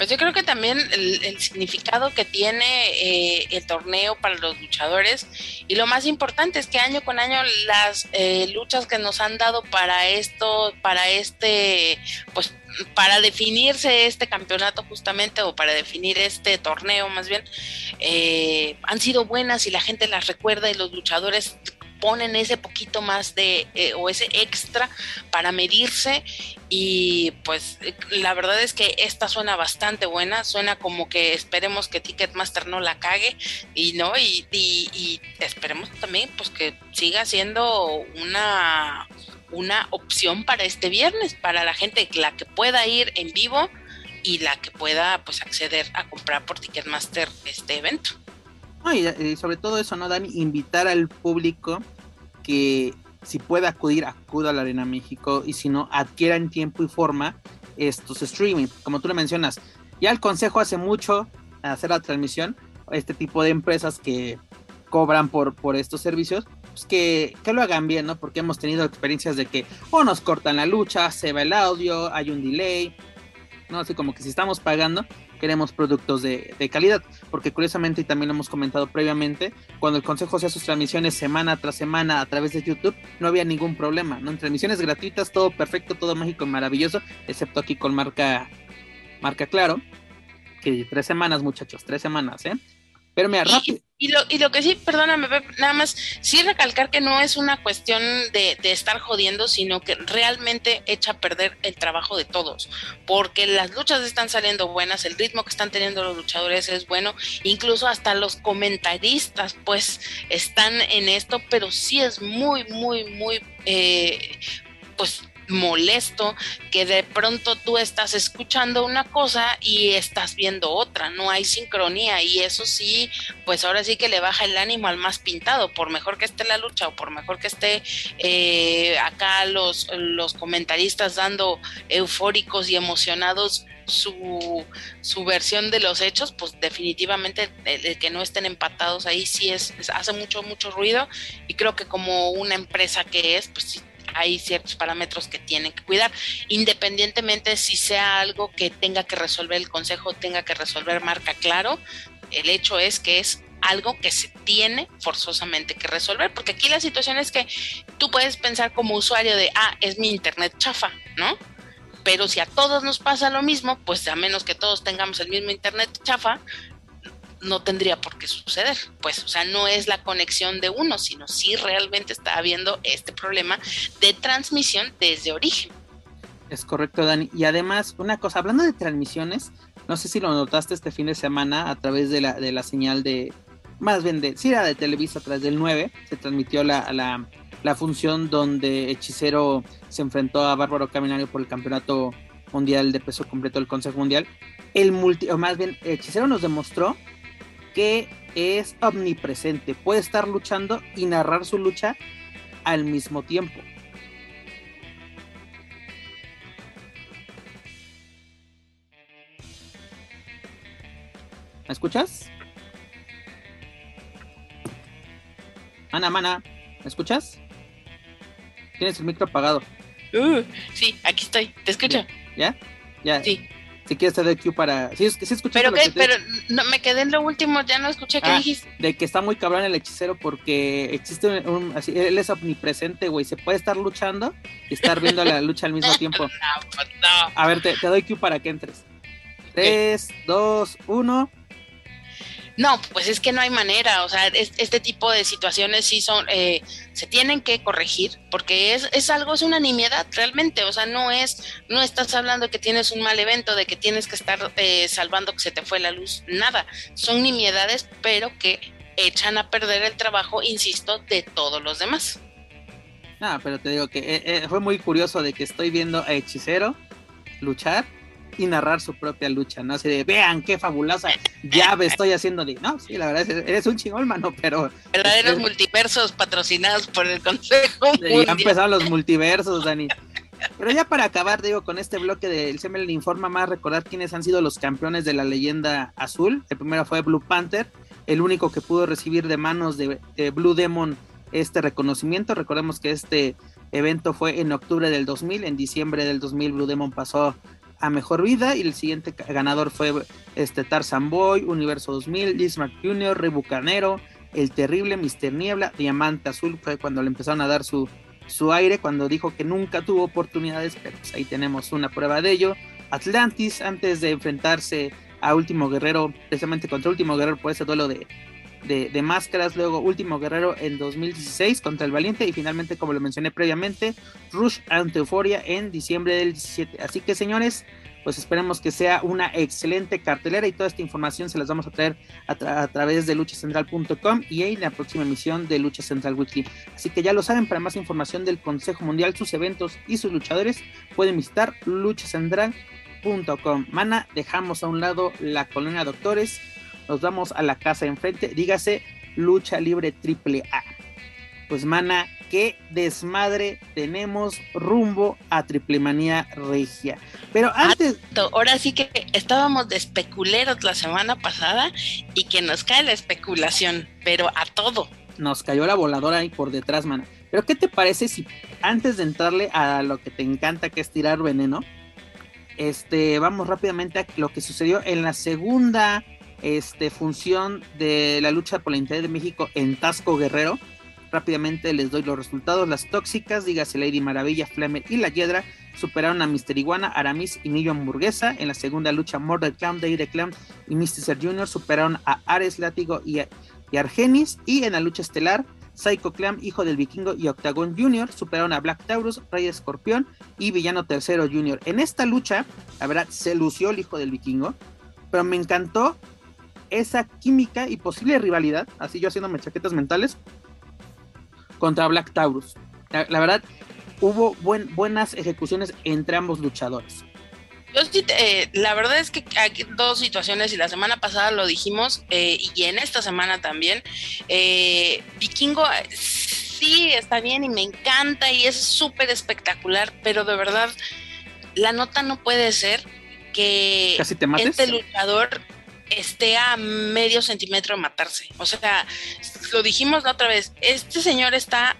Pues yo creo que también el, significado que tiene eh, el torneo para los luchadores y lo más importante es que año con año las eh, luchas que nos han dado para esto, para este, pues para definirse este campeonato justamente o para definir este torneo más bien, eh, han sido buenas y la gente las recuerda y los luchadores ponen ese poquito más de eh, o ese extra para medirse y pues la verdad es que esta suena bastante buena, suena como que esperemos que Ticketmaster no la cague y no y, y, esperemos también pues que siga siendo una una opción para este viernes, para la gente la que pueda ir en vivo y la que pueda pues acceder a comprar por Ticketmaster este evento. Y, sobre todo eso, ¿no, Dani? Invitar al público que si puede acudir, acuda a la Arena México y si no, adquiera en tiempo y forma estos streaming. Como tú le mencionas, ya el consejo hace mucho hacer la transmisión, este tipo de empresas que cobran por, por estos servicios, pues que, que, lo hagan bien, ¿no? Porque hemos tenido experiencias de que o nos cortan la lucha, se va el audio, hay un delay, ¿no? Así como que si estamos pagando, queremos productos de, calidad, porque curiosamente, y también lo hemos comentado previamente, cuando el Consejo hacía sus transmisiones semana tras semana a través de YouTube, no había ningún problema, ¿no? En transmisiones gratuitas, todo perfecto, todo mágico y maravilloso, excepto aquí con marca, marca claro, que tres semanas, muchachos, tres semanas, ¿eh? Pero mira, rápido. Y lo, y lo que sí, perdóname, nada más, sí recalcar que no es una cuestión de, de, estar jodiendo, sino que realmente echa a perder el trabajo de todos, porque las luchas están saliendo buenas, el ritmo que están teniendo los luchadores es bueno, incluso hasta los comentaristas pues están en esto, pero sí es muy, muy, muy, eh, pues molesto que de pronto tú estás escuchando una cosa y estás viendo otra, no hay sincronía y eso sí, pues ahora sí que le baja el ánimo al más pintado, por mejor que esté la lucha o por mejor que esté eh, acá los, los comentaristas dando eufóricos y emocionados su, su, versión de los hechos, pues definitivamente el, que no estén empatados ahí sí es, hace mucho, mucho ruido y creo que como una empresa que es, pues sí hay ciertos parámetros que tienen que cuidar, independientemente si sea algo que tenga que resolver el consejo, tenga que resolver marca claro, el hecho es que es algo que se tiene forzosamente que resolver, porque aquí la situación es que tú puedes pensar como usuario de, ah, es mi internet chafa, ¿no? Pero si a todos nos pasa lo mismo, pues a menos que todos tengamos el mismo internet chafa, no tendría por qué suceder. Pues, o sea, no es la conexión de uno, sino si realmente está habiendo este problema de transmisión desde origen. Es correcto, Dani. Y además, una cosa, hablando de transmisiones, no sé si lo notaste este fin de semana a través de la, de la señal de, más bien de, sí era de Televisa a través del 9, se transmitió la, la, la función donde Hechicero se enfrentó a Bárbaro Caminario por el campeonato mundial de peso completo del Consejo Mundial. El multi, o más bien, Hechicero nos demostró que es omnipresente, puede estar luchando y narrar su lucha al mismo tiempo. ¿Me escuchas? Mana, mana, ¿me escuchas? Tienes el micro apagado. Uh, sí, aquí estoy, te escucho. ¿Ya? ¿Ya? Sí si quieres te doy Q para. Sí, sí Pero, pero no, me quedé en lo último, ya no escuché qué ah, dijiste. De que está muy cabrón el hechicero porque existe un. Así, él es omnipresente, güey. Se puede estar luchando y estar viendo la lucha al mismo *laughs* tiempo. No, A ver, te, te, doy Q para que entres. 3, 2, 1. No, pues es que no hay manera, o sea, este tipo de situaciones sí son, eh, se tienen que corregir, porque es, es algo, es una nimiedad realmente, o sea, no es, no estás hablando de que tienes un mal evento, de que tienes que estar eh, salvando que se te fue la luz, nada, son nimiedades, pero que echan a perder el trabajo, insisto, de todos los demás. Ah, pero te digo que eh, fue muy curioso de que estoy viendo a Hechicero luchar y narrar su propia lucha, ¿no? Así de, vean qué fabulosa llave estoy haciendo. De, no, sí, la verdad, es, eres un chingón, mano, pero... Verdaderos multiversos patrocinados por el Consejo Ya empezaron los multiversos, Dani. Pero ya para acabar, digo, con este bloque del CML informa más, recordar quiénes han sido los campeones de la leyenda azul. El primero fue Blue Panther, el único que pudo recibir de manos de, de Blue Demon este reconocimiento. Recordemos que este evento fue en octubre del 2000, en diciembre del 2000 Blue Demon pasó a Mejor Vida y el siguiente ganador fue este Tarzan Boy, Universo 2000, Liz Jr., Rebucanero, El Terrible, Mister Niebla, Diamante Azul fue cuando le empezaron a dar su, su aire, cuando dijo que nunca tuvo oportunidades, pero pues ahí tenemos una prueba de ello. Atlantis, antes de enfrentarse a Último Guerrero, precisamente contra Último Guerrero por ese duelo de, de, máscaras, luego Último Guerrero en 2016 contra el Valiente y finalmente, como lo mencioné previamente, Rush ante Euphoria en diciembre del 17. Así que señores, pues esperemos que sea una excelente cartelera y toda esta información se las vamos a traer a, través de luchacentral.com y en la próxima emisión de Lucha Central Weekly. Así que ya lo saben, para más información del Consejo Mundial, sus eventos y sus luchadores, pueden visitar luchacentral.com. Mana, dejamos a un lado la colonia Doctores, nos vamos a la casa enfrente, dígase Lucha Libre Triple A. Pues mana, qué desmadre tenemos rumbo a Triplemanía Regia. Pero antes. Ahora sí que estábamos de especuleros la semana pasada y que nos cae la especulación, pero a todo. Nos cayó la voladora ahí por detrás, mana. Pero ¿qué te parece si antes de entrarle a lo que te encanta que es tirar veneno, este, vamos rápidamente a lo que sucedió en la segunda este, función de la lucha por la integridad de México en Tasco Guerrero? Rápidamente les doy los resultados. Las tóxicas, dígase Lady Maravilla, Flamer y La Hiedra, superaron a Mister Iguana, Aramis y Millo Hamburguesa. En la segunda lucha, Murder Clown, Day Clown y Mr. Jr. superaron a Ares Látigo y, Argenis. Y en la lucha estelar, Psycho Clam, Hijo del Vikingo y Octagon Jr. superaron a Black Taurus, Rey Escorpión y Villano Tercero Jr. En esta lucha, la verdad, se lució el Hijo del Vikingo, pero me encantó esa química y posible rivalidad, así yo haciéndome chaquetas mentales, contra Black Taurus. La, verdad, hubo buenas ejecuciones entre ambos luchadores. Yo sí, eh, la verdad es que hay dos situaciones y la semana pasada lo dijimos eh, y en esta semana también. Eh, Vikingo sí está bien y me encanta y es súper espectacular, pero de verdad la nota no puede ser que este luchador esté a medio centímetro de matarse. O sea, lo dijimos la otra vez, este señor está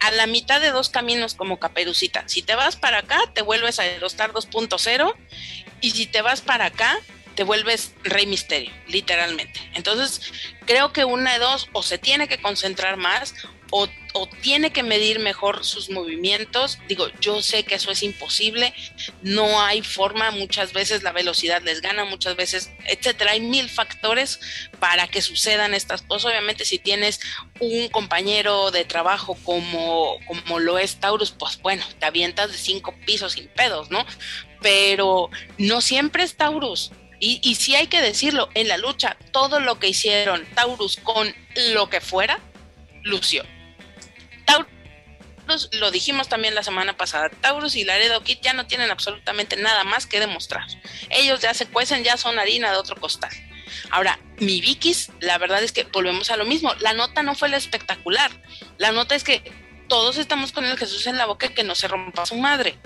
a la mitad de dos caminos como caperucita. Si te vas para acá, te vuelves a Aerostar 2.0 y si te vas para acá, te vuelves Rey Misterio, literalmente. Entonces, creo que una de dos, o se tiene que concentrar más, o, tiene que medir mejor sus movimientos. Digo, yo sé que eso es imposible, no hay forma, muchas veces la velocidad les gana, muchas veces, etcétera. Hay mil factores para que sucedan estas cosas. Obviamente, si tienes un compañero de trabajo como, como lo es Taurus, pues bueno, te avientas de cinco pisos sin pedos, ¿no? Pero no siempre es Taurus. Y, y sí hay que decirlo, en la lucha, todo lo que hicieron Taurus con lo que fuera, lució. Taurus, lo dijimos también la semana pasada, Taurus y Laredo Kid ya no tienen absolutamente nada más que demostrar. Ellos ya se cuecen, ya son harina de otro costal. Ahora, mi Vikis, la verdad es que volvemos a lo mismo. La nota no fue la espectacular. La nota es que todos estamos con el Jesús en la boca que no se rompa su madre.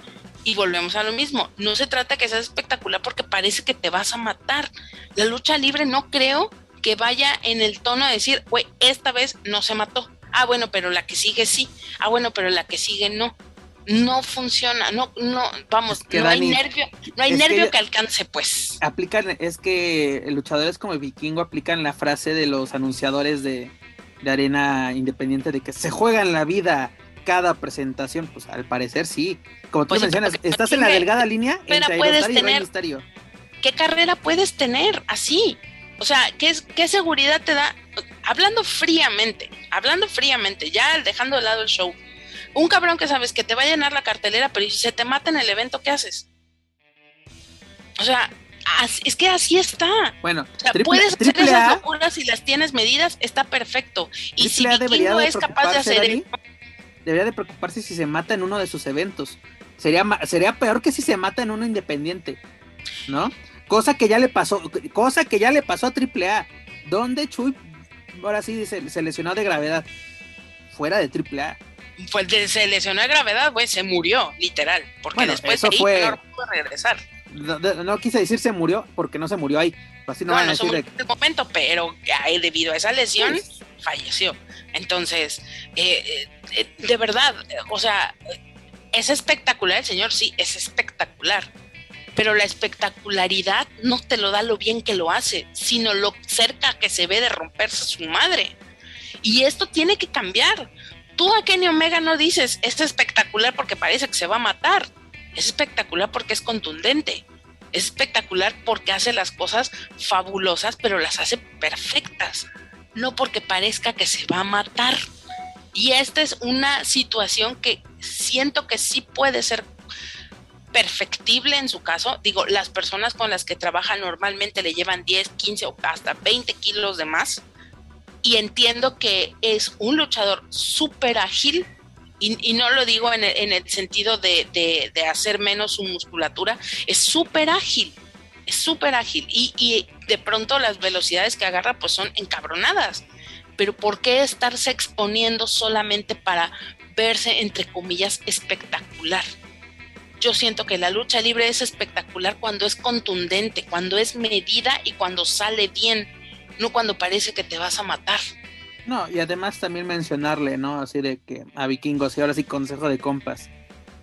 Y volvemos a lo mismo. No se trata que sea espectacular porque parece que te vas a matar. La lucha libre no creo que vaya en el tono de decir, güey, esta vez no se mató. Ah, bueno, pero la que sigue sí. Ah, bueno, pero la que sigue no. No funciona, no, no, vamos, no, hay nervio, no hay nervio que, alcance, pues. Aplican, es que luchadores como el vikingo aplican la frase de los anunciadores de, arena independiente de que se juega en la vida cada presentación, pues al parecer sí. Como tú pues mencionas, estás en la delgada línea entre puedes tener, ¿Qué carrera puedes tener así? O sea, ¿qué, ¿qué seguridad te da? hablando fríamente, hablando fríamente, ya dejando de lado el show, un cabrón que sabes que te va a llenar la cartelera, pero si se te mata en el evento, ¿qué haces? O sea, es que así está. Bueno, puedes hacer esas locuras si las tienes medidas, está perfecto. Y si Vikingo es capaz de hacer debería de preocuparse si se mata en uno de sus eventos. Sería, sería peor que si se mata en uno independiente, ¿no? Cosa que ya le pasó, cosa que ya le pasó a AAA, donde Chuy ahora sí se, se lesionó de gravedad. Fuera de AAA. Pues se lesionó de gravedad, güey, se murió, literal. Porque después eso fue... no pudo regresar. No, quise decir se murió porque no se murió ahí. Así no, van a decir en el momento, pero debido a esa lesión falleció. Entonces, eh, eh, de verdad, o sea, es espectacular el señor, sí, es espectacular pero la espectacularidad no te lo da lo bien que lo hace, sino lo cerca que se ve de romperse su madre. Y esto tiene que cambiar. Tú a Kenny Omega no dices, es espectacular porque parece que se va a matar. Es espectacular porque es contundente. Es espectacular porque hace las cosas fabulosas, pero las hace perfectas. No porque parezca que se va a matar. Y esta es una situación que siento que sí puede ser perfectible en su caso. Digo, las personas con las que trabaja normalmente le llevan 10, 15 o hasta 20 kilos de más. Y entiendo que es un luchador súper ágil. Y, no lo digo en el, sentido de, hacer menos su musculatura, es súper ágil, es súper ágil. Y, y de pronto las velocidades que agarra pues son encabronadas. Pero ¿por qué estarse exponiendo solamente para verse, entre comillas, espectacular? Yo siento que la lucha libre es espectacular cuando es contundente, cuando es medida y cuando sale bien, no cuando parece que te vas a matar. No, y además también mencionarle, ¿no? Así de que a vikingos y ahora sí consejo de compas.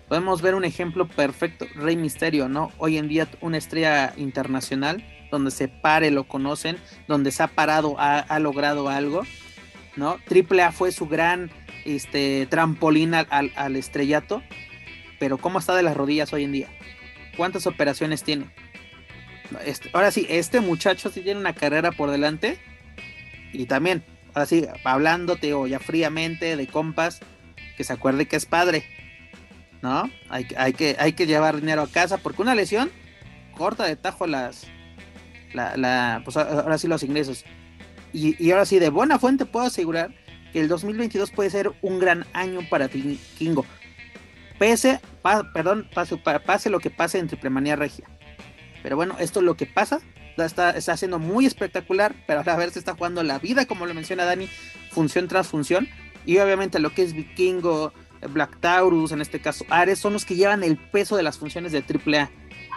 Podemos ver un ejemplo perfecto, Rey Misterio, ¿no? Hoy en día una estrella internacional, donde se pare, lo conocen, donde se ha parado, ha, logrado algo, ¿no? Triple A fue su gran este, trampolín al estrellato pero ¿cómo está de las rodillas hoy en día? ¿Cuántas operaciones tiene? Este, ahora sí, este muchacho sí tiene una carrera por delante. Y también, ahora sí, hablándote o ya fríamente de compas, que se acuerde que es padre. ¿No? Hay, hay, que, hay que llevar dinero a casa porque una lesión corta de tajo las. La, pues ahora sí los ingresos. Y, y ahora sí, de buena fuente puedo asegurar que el 2022 puede ser un gran año para Kingo pese, perdón, pase, lo que pase en Triplemanía Regia. Pero bueno, esto es lo que pasa. Está, está siendo muy espectacular, pero a la vez está jugando la vida, como lo menciona Dani, función tras función. Y obviamente lo que es Vikingo, Black Taurus, en este caso Ares, son los que llevan el peso de las funciones de AAA.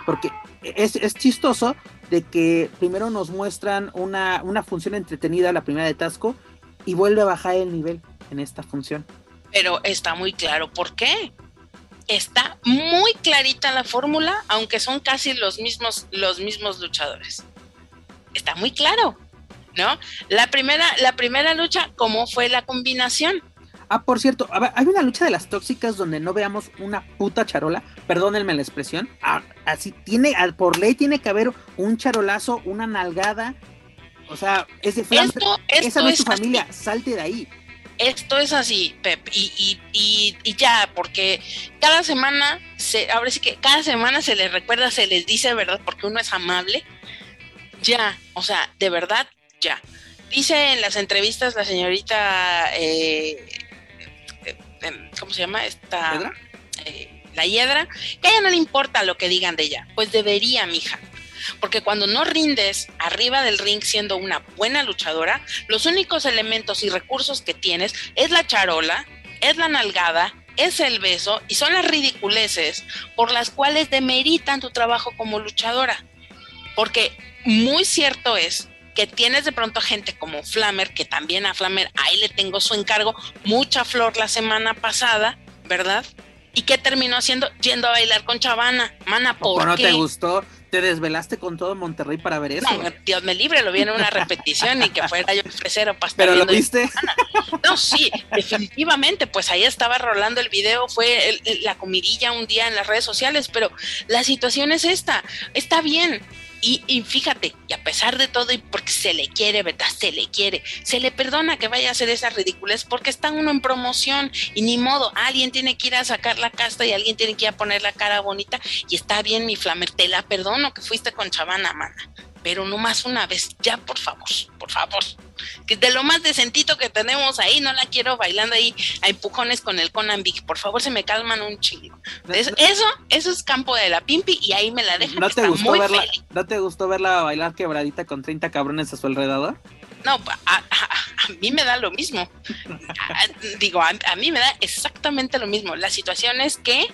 Porque es, es chistoso de que primero nos muestran una, una función entretenida, la primera de Tasco, y vuelve a bajar el nivel en esta función. Pero está muy claro por qué está muy clarita la fórmula, aunque son casi los mismos, los mismos luchadores. Está muy claro, ¿no? La primera, la primera lucha, ¿cómo fue la combinación? Ah, por cierto, hay una lucha de las tóxicas donde no veamos una puta charola, perdónenme la expresión, ah, así tiene, por ley tiene que haber un charolazo, una nalgada, o sea, es de esto, esa no es tu familia, salte de ahí esto es así, Pep, y, y, y, ya, porque cada semana, se, ahora sí que cada semana se les recuerda, se les dice, ¿verdad? Porque uno es amable. Ya, o sea, de verdad, ya. Dice en las entrevistas la señorita, eh, eh, em, ¿cómo se llama? Esta, eh, la hiedra, que a ella no le importa lo que digan de ella. Pues debería, mija. Porque cuando no rindes arriba del ring siendo una buena luchadora, los únicos elementos y recursos que tienes es la charola, es la nalgada, es el beso y son las ridiculeces por las cuales demeritan tu trabajo como luchadora. Porque muy cierto es que tienes de pronto gente como Flammer, que también a Flammer ahí le tengo su encargo, mucha flor la semana pasada, ¿verdad? ¿Y qué terminó haciendo? Yendo a bailar con Chavana. Mana, ¿por no te gustó? ¿Te desvelaste con todo Monterrey para ver eso? No, Dios me libre, lo vi en una *laughs* repetición y que fuera yo ofrecer o ¿Pero lo viste? No, sí, definitivamente, pues ahí estaba rolando el video, fue la comidilla un día en las redes sociales, pero la situación es esta, está bien, y, fíjate, y a pesar de todo, y porque se le quiere, ¿verdad? Se le quiere, se le perdona que vaya a hacer esa ridiculez porque está uno en promoción y ni modo, alguien tiene que ir a sacar la casta y alguien tiene que ir a poner la cara bonita. Y está bien mi flamer, te la perdono que fuiste con Chavana, mana, pero no más una vez, ya por favor, por favor. Que de lo más decentito que tenemos ahí, no la quiero bailando ahí a empujones con el Conan Big. Por favor, se me calman un chingo. Eso, eso es campo de la pimpi y ahí me la dejan. ¿No te, gustó verla, ¿No te gustó verla bailar quebradita con 30 cabrones a su alrededor? No, a, mí me da lo mismo. *laughs* digo, a, a mí me da exactamente lo mismo. La situación es que,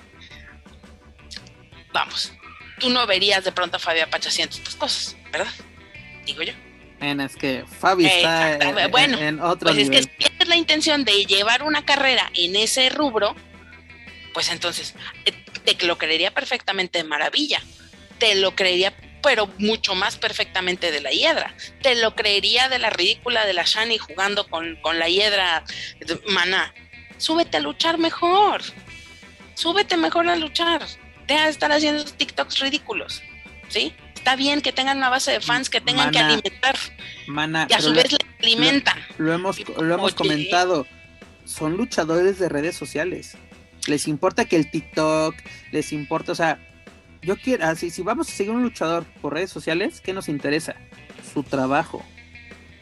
vamos, tú no verías de pronto a Fabi Apache haciendo estas cosas, ¿verdad? Digo yo. En es que Fabi está en, bueno, en otro pues es que si tienes la intención de llevar una carrera en ese rubro, pues entonces eh, te lo creería perfectamente de maravilla. Te lo creería, pero mucho más perfectamente de la hiedra. Te lo creería de la ridícula de la Shani jugando con, con la hiedra maná. Súbete a luchar mejor. Súbete mejor a luchar deja de estar haciendo TikToks ridículos, ¿sí? Está bien que tengan una base de fans que tengan que alimentar. y a su vez le alimentan. Lo, hemos, lo hemos comentado. Son luchadores de redes sociales. Les importa que el TikTok, les importa, o sea, yo quiero, así, si vamos a seguir un luchador por redes sociales, ¿qué nos interesa? Su trabajo.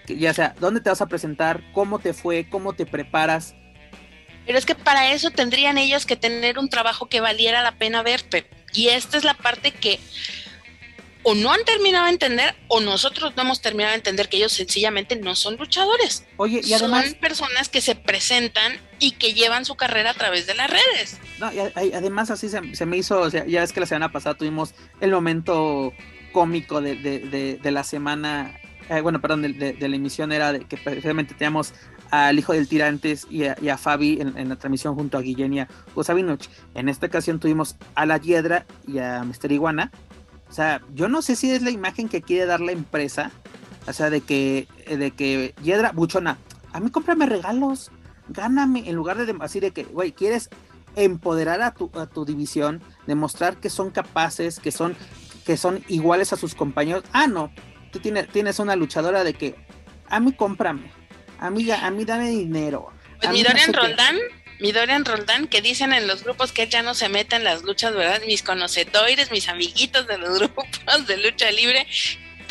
Ya sea, ¿dónde te vas a presentar? ¿Cómo te fue? ¿Cómo te preparas? Pero es que para eso tendrían ellos que tener un trabajo que valiera la pena ver, Y esta es la parte que o no han terminado de entender o nosotros no hemos terminado de entender que ellos sencillamente no son luchadores. Oye, y además son personas que se presentan y que llevan su carrera a través de las redes. No, y además así se, me hizo, o sea, ya es que la semana pasada tuvimos el momento cómico de, de, de, la semana, eh, bueno, perdón, de, la emisión era de que precisamente teníamos al hijo del tirantes y a, Fabi en, la transmisión junto a Guillén y a En esta ocasión tuvimos a la Hiedra y a Mr. Iguana o sea, yo no sé si es la imagen que quiere dar la empresa. O sea, de que, de que Yedra, buchona, a mí cómprame regalos, gáname, en lugar de así de que, güey, quieres empoderar a tu, a tu división, demostrar que son capaces, que son, que son iguales a sus compañeros. Ah, no, tú tienes, tienes una luchadora de que, a mí cómprame, a mí, a mí dame dinero. Pues mi Dorian Roldán mi Dorian Roldán, que dicen en los grupos que él ya no se mete en las luchas, ¿verdad? Mis conocedores, mis amiguitos de los *laughs* grupos de lucha libre,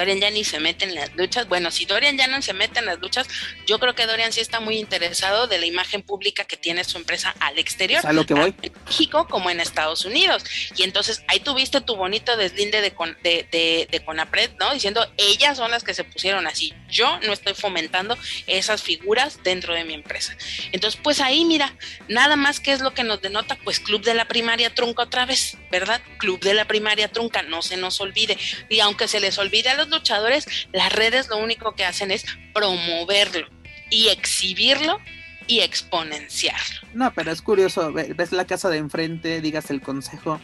Dorian ya ni se mete en las luchas. Bueno, si Dorian ya no se mete en las luchas, yo creo que Dorian sí está muy interesado de la imagen pública que tiene su empresa al exterior. A lo que voy. En México como en Estados Unidos. Y entonces ahí tuviste tu bonito deslinde de, de, de, Conapred, ¿no? Diciendo, ellas son las que se pusieron así. Yo no estoy fomentando esas figuras dentro de mi empresa. Entonces, pues ahí, mira, nada más que es lo que nos denota, pues Club de la Primaria Trunca otra vez, ¿verdad? Club de la Primaria Trunca, no se nos olvide. Y aunque se les olvide a los luchadores, las redes lo único que hacen es promoverlo y exhibirlo y exponenciarlo. No, pero es curioso, ves la casa de enfrente, digas el consejo,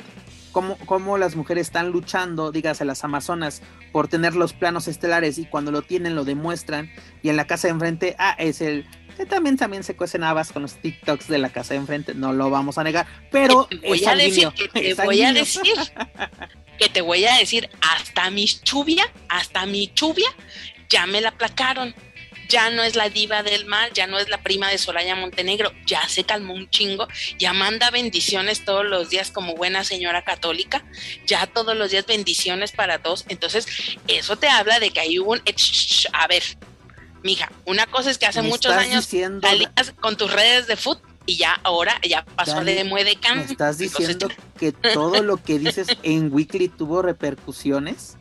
cómo, cómo las mujeres están luchando, dígase las amazonas, por tener los planos estelares y cuando lo tienen lo demuestran y en la casa de enfrente, ah, es el que también también se cuecen habas con los TikToks de la casa de enfrente, no lo vamos a negar, pero voy a decir, te voy a decir que te voy a decir, hasta mi chubia, hasta mi chubia, ya me la aplacaron. Ya no es la diva del mal, ya no es la prima de Soraya Montenegro, ya se calmó un chingo, ya manda bendiciones todos los días como buena señora católica, ya todos los días bendiciones para todos. Entonces, eso te habla de que hay un... A ver, mija, una cosa es que hace muchos años salías con tus redes de fútbol y ya ahora ya pasó de Muedecan. ¿Me estás diciendo que todo lo que dices *laughs* en Weekly tuvo repercusiones?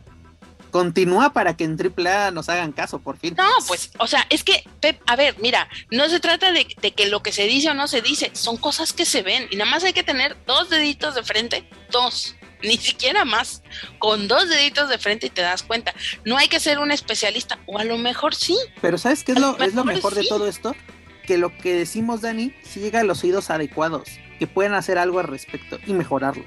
Continúa para que en AAA nos hagan caso, por fin. No, pues, o sea, es que, Pep, a ver, mira, no se trata de, de, que lo que se dice o no se dice, son cosas que se ven y nada más hay que tener dos deditos de frente, dos, *laughs* ni siquiera más, con dos deditos de frente y te das cuenta. No hay que ser un especialista, o a lo mejor sí. Pero ¿sabes qué es lo, es lo mejor de todo esto? Que lo que decimos, Dani, si llega a los oídos adecuados, que pueden hacer algo al respecto y mejorarlo.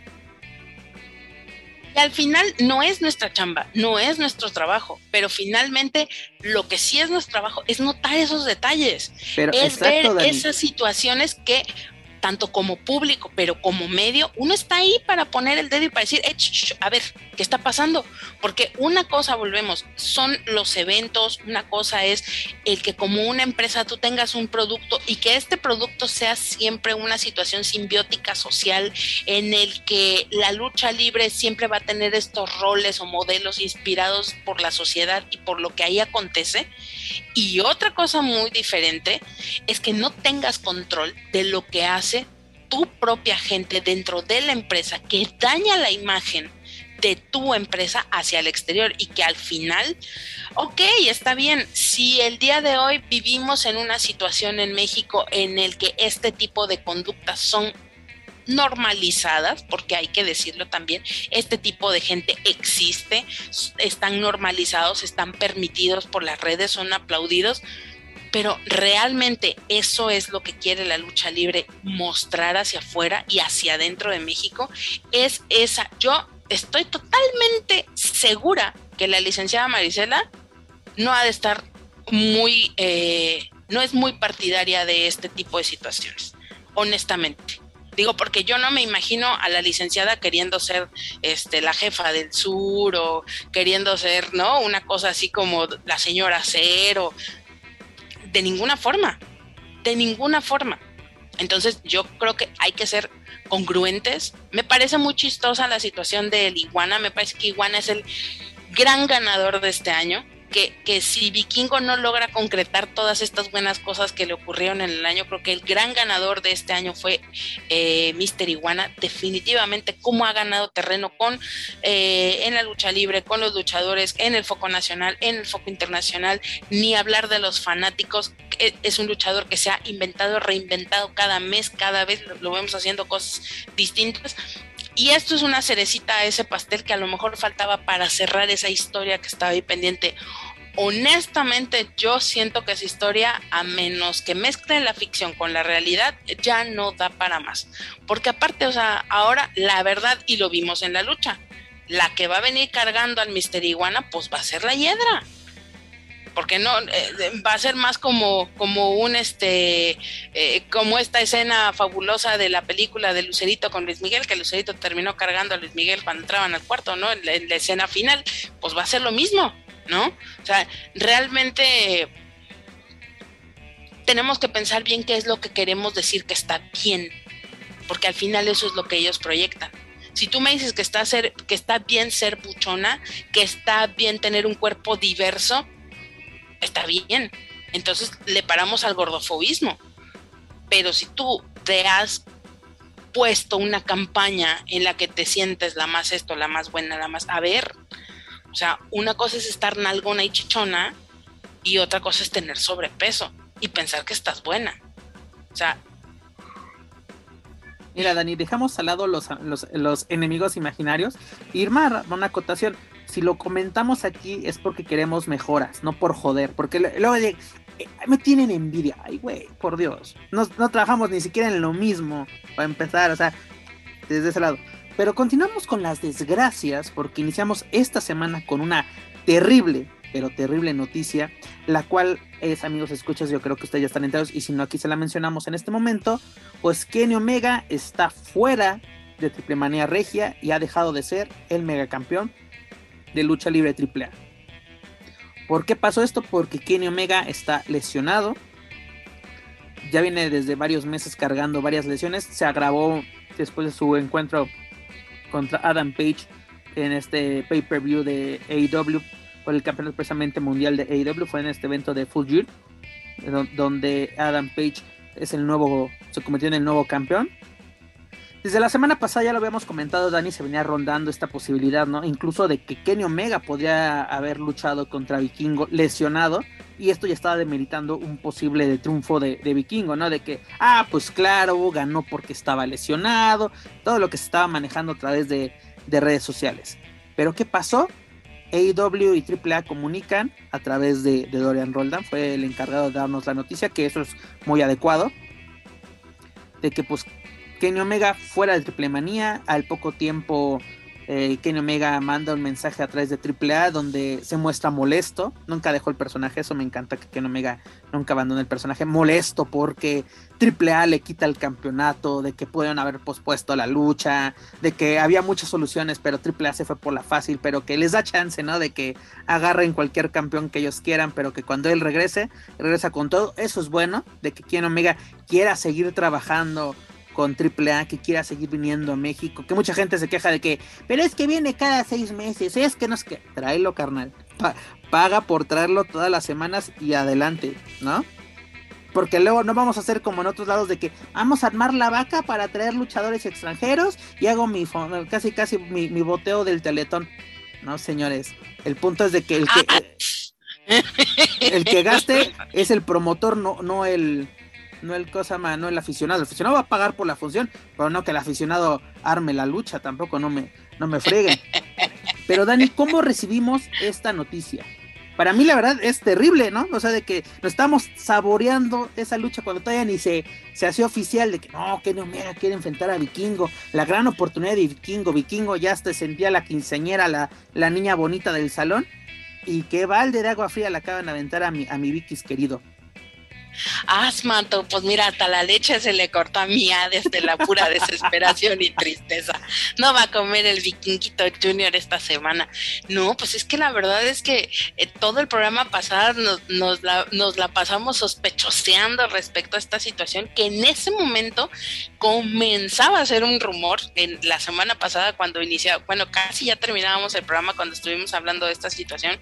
Y al final no es nuestra chamba, no es nuestro trabajo, pero finalmente lo que sí es nuestro trabajo es notar esos detalles, es ver esas situaciones que tanto como público, pero como medio, uno está ahí para poner el dedo y para decir, eh, a ver, ¿qué está pasando? Porque una cosa, volvemos, son los eventos, una cosa es el que como una empresa tú tengas un producto y que este producto sea siempre una situación simbiótica social en el que la lucha libre siempre va a tener estos roles o modelos inspirados por la sociedad y por lo que ahí acontece. Y otra cosa muy diferente es que no tengas control de lo que hace tu propia gente dentro de la empresa que daña la imagen de tu empresa hacia el exterior y que al final, ok, está bien, si el día de hoy vivimos en una situación en México en el que este tipo de conductas son normalizadas, porque hay que decirlo también, este tipo de gente existe, están normalizados, están permitidos por las redes, son aplaudidos, pero realmente eso es lo que quiere la lucha libre mostrar hacia afuera y hacia adentro de México, es esa, yo estoy totalmente segura que la licenciada Marisela no ha de estar muy, eh, no es muy partidaria de este tipo de situaciones, honestamente. Digo, porque yo no me imagino a la licenciada queriendo ser este, la jefa del sur o queriendo ser, ¿no? Una cosa así como la señora Cero de ninguna forma, de ninguna forma. Entonces yo creo que hay que ser congruentes. Me parece muy chistosa la situación del Iguana, me parece que Iguana es el gran ganador de este año que, si Vikingo no logra concretar todas estas buenas cosas que le ocurrieron en el año, creo que el gran ganador de este año fue eh, Mister Iguana. Definitivamente, cómo ha ganado terreno con eh, en la lucha libre, con los luchadores, en el foco nacional, en el foco internacional, ni hablar de los fanáticos. Es un luchador que se ha inventado, reinventado cada mes, cada vez lo vemos haciendo cosas distintas y esto es una cerecita a ese pastel que a lo mejor faltaba para cerrar esa historia que estaba ahí pendiente. Honestamente, yo siento que esa historia, a menos que mezclen la ficción con la realidad, ya no da para más. Porque aparte, o sea, ahora la verdad, y lo vimos en la lucha, la que va a venir cargando al Mister Iguana, pues va a ser la hiedra porque no eh, va a ser más como como un este eh, como esta escena fabulosa de la película de Lucerito con Luis Miguel que Lucerito terminó cargando a Luis Miguel cuando entraban al cuarto no en la, escena final pues va a ser lo mismo no o sea realmente tenemos que pensar bien qué es lo que queremos decir que está bien porque al final eso es lo que ellos proyectan. Si tú me dices que está, ser, que está bien ser buchona, que está bien tener un cuerpo diverso, está bien. Entonces le paramos al gordofobismo. Pero si tú te has puesto una campaña en la que te sientes la más esto, la más buena, la más... A ver, o sea, una cosa es estar nalgona y chichona y otra cosa es tener sobrepeso y pensar que estás buena. O sea... Mira, Dani, dejamos al lado los, los, enemigos imaginarios. Irma, una acotación si lo comentamos aquí es porque queremos mejoras, no por joder. Porque luego de, eh, me tienen envidia. Ay, güey, por Dios. No, no trabajamos ni siquiera en lo mismo para empezar, o sea, desde ese lado. Pero continuamos con las desgracias porque iniciamos esta semana con una terrible, pero terrible noticia, la cual es, amigos, escuchas, yo creo que ustedes ya están enterados y si no aquí se la mencionamos en este momento, pues Kenny Omega está fuera de Triple Manía Regia y ha dejado de ser el megacampeón de lucha libre AAA. ¿Por qué pasó esto? Porque Kenny Omega está lesionado. Ya viene desde varios meses cargando varias lesiones. Se agravó después de su encuentro contra Adam Page en este pay-per-view de AEW por el campeonato precisamente mundial de AEW. Fue en este evento de Full Gear, donde Adam Page es el nuevo, se convirtió en el nuevo campeón. Desde la semana pasada ya lo habíamos comentado, Dani, se venía rondando esta posibilidad, ¿no? Incluso de que Kenny Omega podría haber luchado contra Vikingo lesionado y esto ya estaba demeritando un posible triunfo de, Vikingo, ¿no? De que, ah, pues claro, ganó porque estaba lesionado, todo lo que se estaba manejando a través de, redes sociales. Pero ¿qué pasó? AEW y AAA comunican a través de, de Dorian Roldan, fue el encargado de darnos la noticia, que eso es muy adecuado, de que pues Kenny Omega fuera de Triple Manía. Al poco tiempo, eh, Kenny Omega manda un mensaje a través de Triple A donde se muestra molesto. Nunca dejó el personaje. Eso me encanta que Kenny Omega nunca abandone el personaje. Molesto porque Triple A le quita el campeonato, de que pudieron haber pospuesto la lucha, de que había muchas soluciones, pero Triple A se fue por la fácil, pero que les da chance, ¿no? De que agarren cualquier campeón que ellos quieran, pero que cuando él regrese, regresa con todo. Eso es bueno, de que Kenny Omega quiera seguir trabajando con AAA que quiera seguir viniendo a México, que mucha gente se queja de que, pero es que viene cada seis meses, es que no es que, tráelo carnal, paga por traerlo todas las semanas y adelante, ¿no? Porque luego no vamos a hacer como en otros lados de que vamos a armar la vaca para traer luchadores extranjeros y hago mi casi casi mi, boteo del teletón. No, señores, el punto es de que el que ah. el que gaste es el promotor, no, no el no el cosa no el aficionado. El aficionado va a pagar por la función, pero no que el aficionado arme la lucha, tampoco no me, no me freguen. *laughs* Pero Dani, ¿cómo recibimos esta noticia? Para mí la verdad es terrible, ¿no? O sea, de que nos estamos saboreando esa lucha cuando todavía ni se, se hacía oficial de que no, que no Omega quiere enfrentar a Vikingo, la gran oportunidad de Vikingo, Vikingo ya se sentía la quinceañera, la, la niña bonita del salón, y que balde de agua fría le acaban de aventar a mi, a mi Vikis querido. Asmanto, pues mira, hasta la leche se le cortó a Mía desde la pura desesperación y tristeza. No va a comer el vikinguito junior esta semana. No, pues es que la verdad es que eh, todo el programa pasado nos, la, nos la pasamos sospechoseando respecto a esta situación que en ese momento comenzaba a ser un rumor en la semana pasada cuando iniciaba, bueno, casi ya terminábamos el programa cuando estuvimos hablando de esta situación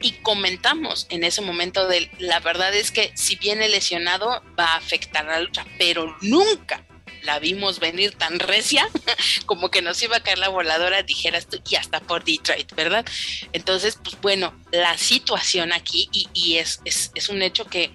y comentamos en ese momento de la verdad es que si lesionado va a afectar la lucha, pero nunca la vimos venir tan recia *laughs* como que nos iba a caer la voladora, dijeras tú, y hasta por Detroit, ¿verdad? Entonces, pues bueno, la situación aquí, y, es, es, un hecho que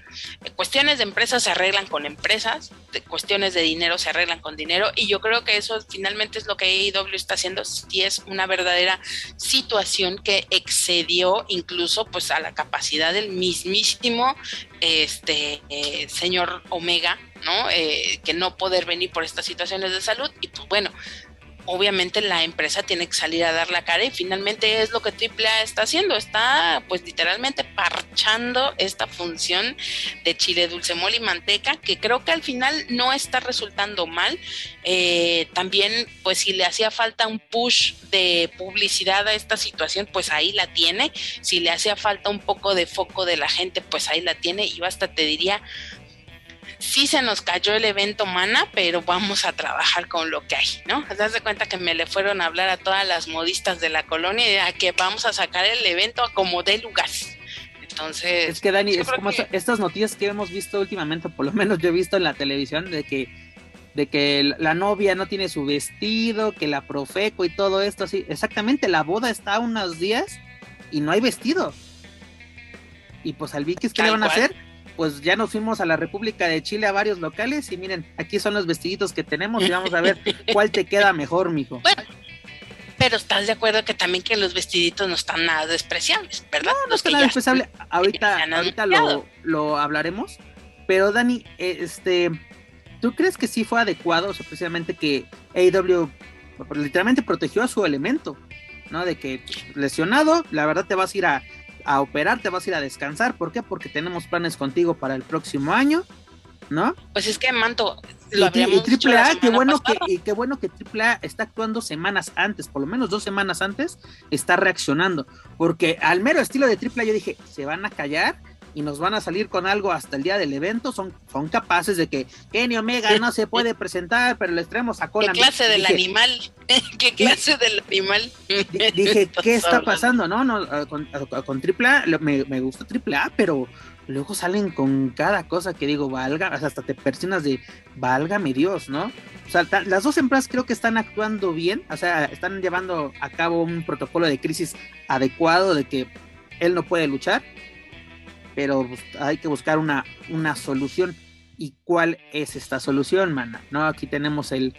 cuestiones de empresas se arreglan con empresas, cuestiones de dinero se arreglan con dinero, y yo creo que eso finalmente es lo que AEW está haciendo, si es una verdadera situación que excedió incluso pues a la capacidad del mismísimo este eh, señor Omega ¿no? Eh, que no poder venir por estas situaciones de salud y pues bueno, obviamente la empresa tiene que salir a dar la cara y finalmente es lo que AAA está haciendo, está pues literalmente parchando esta función de chile dulce mole y manteca que creo que al final no está resultando mal. Eh, también pues si le hacía falta un push de publicidad a esta situación pues ahí la tiene, si le hacía falta un poco de foco de la gente pues ahí la tiene. Y yo hasta te diría sí se nos cayó el evento Mana, pero vamos a trabajar con lo que hay, ¿no? Te das de cuenta que me le fueron a hablar a todas las modistas de la colonia y a que vamos a sacar el evento a como de lugar. Entonces. Es que Dani, es como estas noticias que hemos visto últimamente, por lo menos yo he visto en la televisión, de que de que la novia no tiene su vestido, que la profeco y todo esto así. Exactamente, la boda está a unos días y no hay vestido. Y pues al Vicky, ¿qué le van a hacer? Pues ya nos fuimos a la República de Chile a varios locales y miren, aquí son los vestiditos que tenemos y vamos a ver *laughs* cuál te queda mejor, mijo. Bueno, pero estás de acuerdo que también que los vestiditos no están nada despreciables, ¿verdad? No, no están nada despreciable. Ahorita, ahorita lo, lo, hablaremos. Pero Dani, este, ¿tú crees que sí fue adecuado, o sea, precisamente que AEW literalmente protegió a su elemento, ¿no? De que lesionado, la verdad te vas a ir a a operar, te vas a ir a descansar. ¿Por qué? Porque tenemos planes contigo para el próximo año, ¿no? Pues es que Manto, lo y, y Triple A, qué bueno que, y qué bueno que Triple A está actuando semanas antes, por lo menos dos semanas antes, está reaccionando. Porque al mero estilo de Triple A yo dije, se van a callar y nos van a salir con algo hasta el día del evento, son, son capaces de que Kenny Omega no se puede presentar, pero le traemos a Cola. ¿Qué clase del animal? *laughs* ¿Qué clase del animal? Dije, ¿qué está *laughs* pasando? No, no, con, con AAA, me, me gusta AAA, pero luego salen con cada cosa que digo, valga, hasta te persinas de, válgame Dios, ¿no? O sea, las dos empresas creo que están actuando bien, o sea, están llevando a cabo un protocolo de crisis adecuado de que él no puede luchar pero pues, hay que buscar una, una solución. ¿Y cuál es esta solución, mana? ¿No? Aquí tenemos el,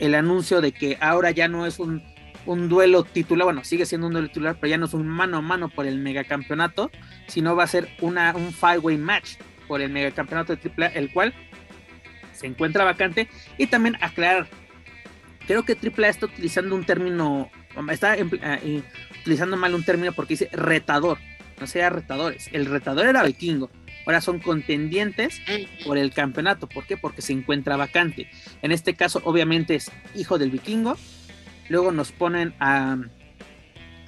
el anuncio de que ahora ya no es un, un duelo titular, bueno, sigue siendo un duelo titular, pero ya no es un mano a mano por el megacampeonato, sino va a ser una, un five-way match por el megacampeonato de AAA, el cual se encuentra vacante. Y también aclarar, creo que AAA está utilizando un término, está eh, utilizando mal un término porque dice retador no sea retadores. El retador era vikingo. Ahora son contendientes por el campeonato. ¿Por qué? Porque se encuentra vacante. En este caso, obviamente, es hijo del vikingo. Luego nos ponen a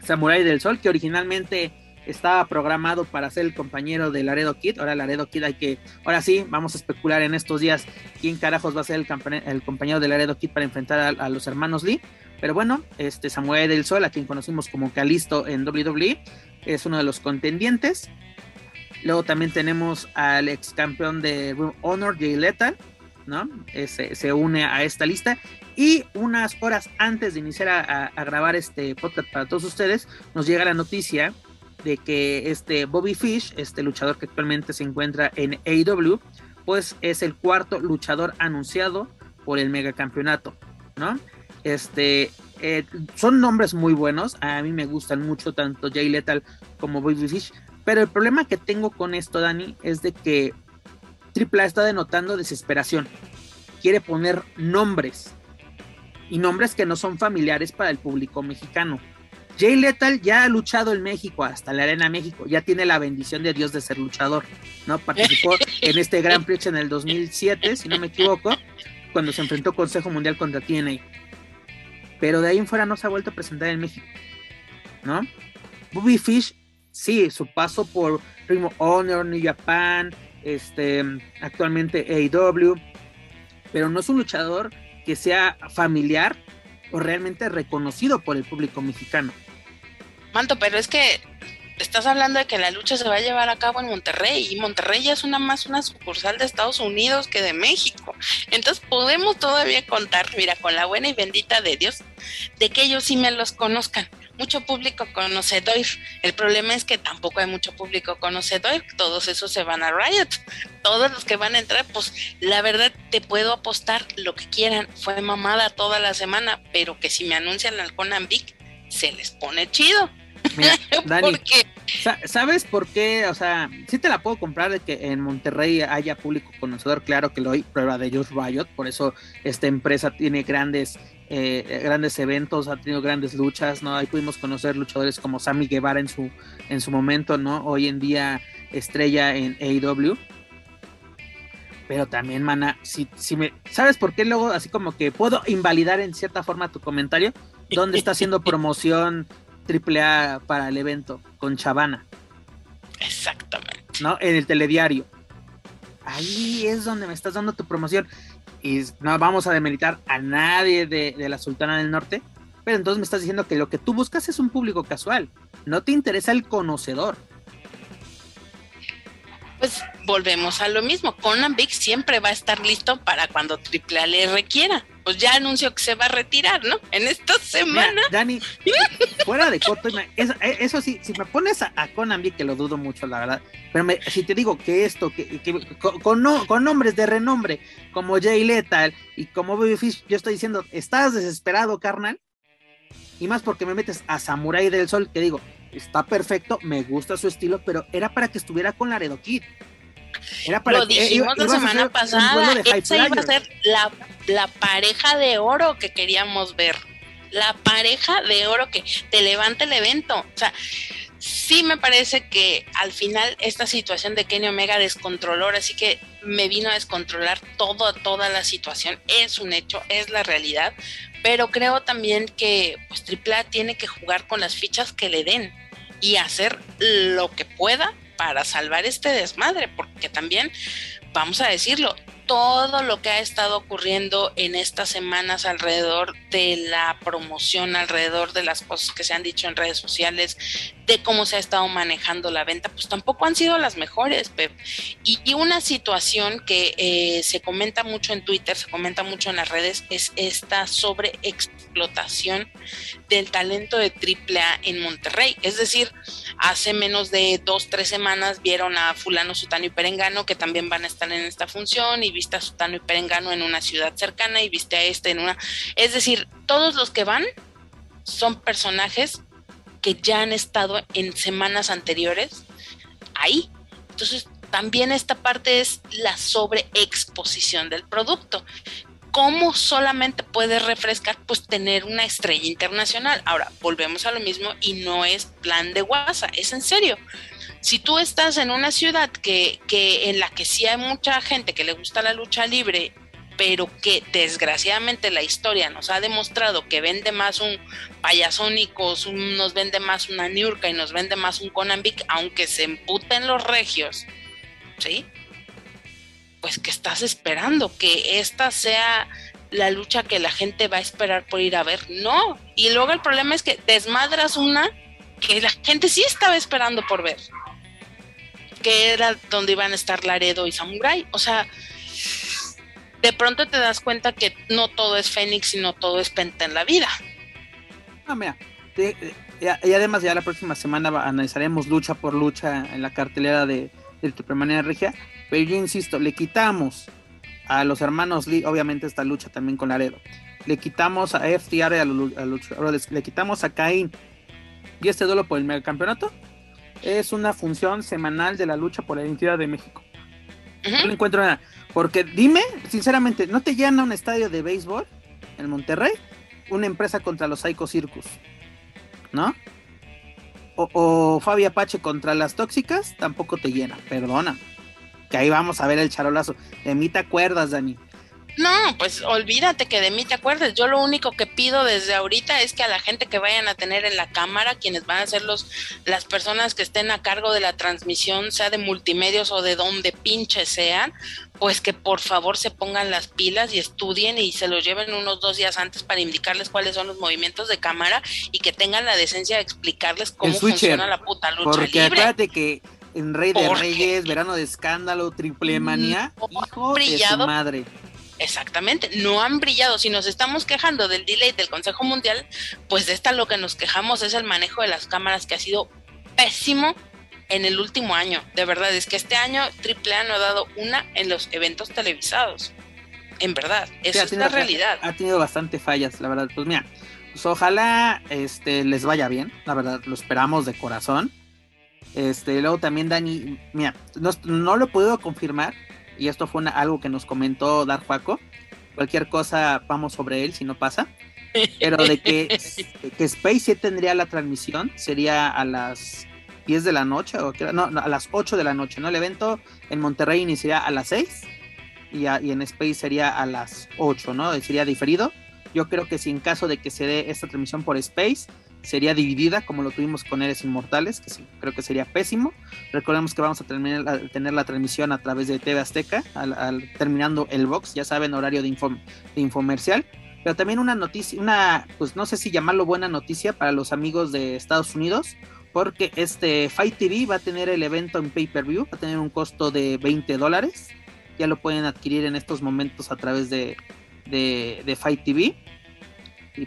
Samurai del Sol, que originalmente estaba programado para ser el compañero de Laredo Kid. Ahora Laredo Kid hay que, ahora sí, vamos a especular en estos días quién carajos va a ser el, compañero de Laredo Kid para enfrentar a, a, los hermanos Lee. Pero bueno, este Samurai del Sol, a quien conocimos como Calisto en WWE, es uno de los contendientes. Luego también tenemos al ex campeón de Honor, Jay Lethal, ¿no? se une a esta lista. Y unas horas antes de iniciar a, grabar este podcast para todos ustedes, nos llega la noticia de que este Bobby Fish, este luchador que actualmente se encuentra en AEW, pues es el cuarto luchador anunciado por el megacampeonato, ¿no? Este, eh, son nombres muy buenos. A mí me gustan mucho tanto Jay Lethal como Bobby Fish. Pero el problema que tengo con esto, Dani, es de que AAA está denotando desesperación. Quiere poner nombres. Y nombres que no son familiares para el público mexicano. Jay Lethal ya ha luchado en México, hasta la Arena México, ya tiene la bendición de Dios de ser luchador, ¿no? Participó, en este Gran Prix en el 2007, si no me equivoco, cuando se enfrentó Consejo Mundial contra TNA. Pero de ahí en fuera no se ha vuelto a presentar en México, ¿no? Bobby Fish, sí, su paso por of Honor, New Japan, este, actualmente AEW, pero no es un luchador que sea familiar o realmente reconocido por el público mexicano. Manto, pero es que estás hablando de que la lucha se va a llevar a cabo en Monterrey y Monterrey ya es una más una sucursal de Estados Unidos que de México. Entonces podemos todavía contar, mira, con la buena y bendita de Dios, de que ellos sí me los conozcan. Mucho público conocedor. El problema es que tampoco hay mucho público conocedor. Todos esos se van a Riot. Todos los que van a entrar, pues la verdad te puedo apostar lo que quieran. Fue mamada toda la semana, pero que si me anuncian al Conan Vic, se les pone chido. Mira, *laughs* Dani, ¿sabes por qué? O sea, sí te la puedo comprar de que en Monterrey haya público conocedor, claro que lo hay, prueba de ellos Riot, por eso esta empresa tiene grandes eh, grandes eventos, ha tenido grandes luchas, ¿no? Ahí pudimos conocer luchadores como Sammy Guevara en su, en su momento, ¿no? Hoy en día estrella en AEW. Pero también, mana, si, si me. ¿Sabes por qué luego así como que puedo invalidar en cierta forma tu comentario? ¿Dónde está haciendo promoción AAA para el evento con Chavana. Exactamente. ¿No? En el telediario. Ahí es donde me estás dando tu promoción. Y no vamos a demeritar a nadie de, de la Sultana del Norte. Pero entonces me estás diciendo que lo que tú buscas es un público casual. No te interesa el conocedor pues volvemos a lo mismo. Conan Big siempre va a estar listo para cuando AAA le requiera. Pues ya anunció que se va a retirar, ¿no? En esta semana. Dani, *laughs* fuera de corto, eso, eso, sí, si me pones a, Conan Big, que lo dudo mucho, la verdad, pero si te digo que esto, que, con, con, nombres de renombre, como Jay Lethal y como Babyfish, yo estoy diciendo, ¿estás desesperado, carnal? Y más porque me metes a Samurai del Sol, que digo, está perfecto, me gusta su estilo, pero era para que estuviera con Laredo Kid. Era para Lo dijimos la semana pasada, esa iba a ser la, la pareja de oro que queríamos ver. La pareja de oro que te levanta el evento. O sea, sí me parece que al final esta situación de Kenny Omega descontroló, así que me vino a descontrolar todo, toda la situación. Es un hecho, es la realidad, pero creo también que pues AAA tiene que jugar con las fichas que le den y hacer lo que pueda para salvar este desmadre, porque también, vamos a decirlo, todo lo que ha estado ocurriendo en estas semanas alrededor de la promoción, alrededor de las cosas que se han dicho en redes sociales, de cómo se ha estado manejando la venta, pues tampoco han sido las mejores, Pep. Y, una situación que eh, se comenta mucho en Twitter, se comenta mucho en las redes, es esta del talento de AAA en Monterrey. Es decir, hace menos de dos, tres semanas vieron a fulano, sutano y perengano que también van a estar en esta función y viste a Sutano y Perengano en una ciudad cercana y viste a este en una... Es decir, todos los que van son personajes que ya han estado en semanas anteriores ahí. Entonces, también esta parte es la sobreexposición del producto. ¿Cómo solamente puede refrescar? Pues tener una estrella internacional. Ahora, volvemos a lo mismo y no es plan de WhatsApp, es en serio si tú estás en una ciudad que, que en la que sí hay mucha gente que le gusta la lucha libre, pero que desgraciadamente la historia nos ha demostrado que vende más un payasónicos, nos vende más una Niurka y nos vende más un Conan aunque se emputen los regios, ¿sí? Pues que estás esperando que esta sea la lucha que la gente va a esperar por ir a ver. No. Y luego el problema es que desmadras una que la gente sí estaba esperando por ver que era donde iban a estar Laredo y Samurai. O sea, de pronto te das cuenta que no todo es Fénix y no todo es Penta en la vida. No, mira, y, además ya la próxima semana analizaremos lucha por lucha en la cartelera de, de Triple Regia, pero yo insisto, le quitamos a los hermanos Lee, obviamente esta lucha también con Laredo, le quitamos a FTR a los, le quitamos a Cain y este duelo por el campeonato es una función semanal de la lucha por la identidad de México. No encuentro nada. Porque dime, sinceramente, ¿no te llena un estadio de béisbol en Monterrey? Una empresa contra los Psycho Circus. ¿No? O, o Fabi Apache contra las tóxicas, tampoco te llena, perdona. que ahí vamos a ver el charolazo. De mí te acuerdas, Dani. No, pues olvídate que de mí te acuerdes. Yo lo único que pido desde ahorita es que a la gente que vayan a tener en la cámara, quienes van a ser los, las personas que estén a cargo de la transmisión, sea de multimedios o de donde pinche sean, pues que por favor se pongan las pilas y estudien y se lo lleven unos dos días antes para indicarles cuáles son los movimientos de cámara y que tengan la decencia de explicarles cómo funciona la puta lucha porque acuérdate que en Rey de Reyes, Verano de Escándalo, Triple Manía, hijo de su madre Exactamente, no han brillado. Si nos estamos quejando del delay del Consejo Mundial, pues de esta lo que nos quejamos es el manejo de las cámaras que ha sido pésimo en el último año. De verdad, es que este año AAA no ha dado una en los eventos televisados. En verdad, esa es la realidad. Ha tenido bastante fallas, la verdad. Pues mira, pues ojalá este, les vaya bien, la verdad, lo esperamos de corazón. Este, luego también Dani, mira, no, no lo he podido confirmar, y esto fue algo que nos comentó Dar Juaco. Cualquier cosa vamos sobre él si no pasa. Pero de que, *laughs* que Space 7 tendría la transmisión sería a las 10 de la noche, o no, a las 8 de la noche, ¿no? El evento en Monterrey iniciaría a las 6 y, en Space sería a las 8, ¿no? Sería diferido. Yo creo que si en caso de que se dé esta transmisión por Space, sería dividida como lo tuvimos con Eres Inmortales, que creo que sería pésimo. Recordemos que vamos a tener la, transmisión a través de TV Azteca, al, terminando el box, ya saben, horario de, de infomercial. Pero también una noticia, una, pues no sé si llamarlo buena noticia para los amigos de Estados Unidos, porque este Fight TV va a tener el evento en pay-per-view, va a tener un costo de 20 dólares. Ya lo pueden adquirir en estos momentos a través de, Fight TV.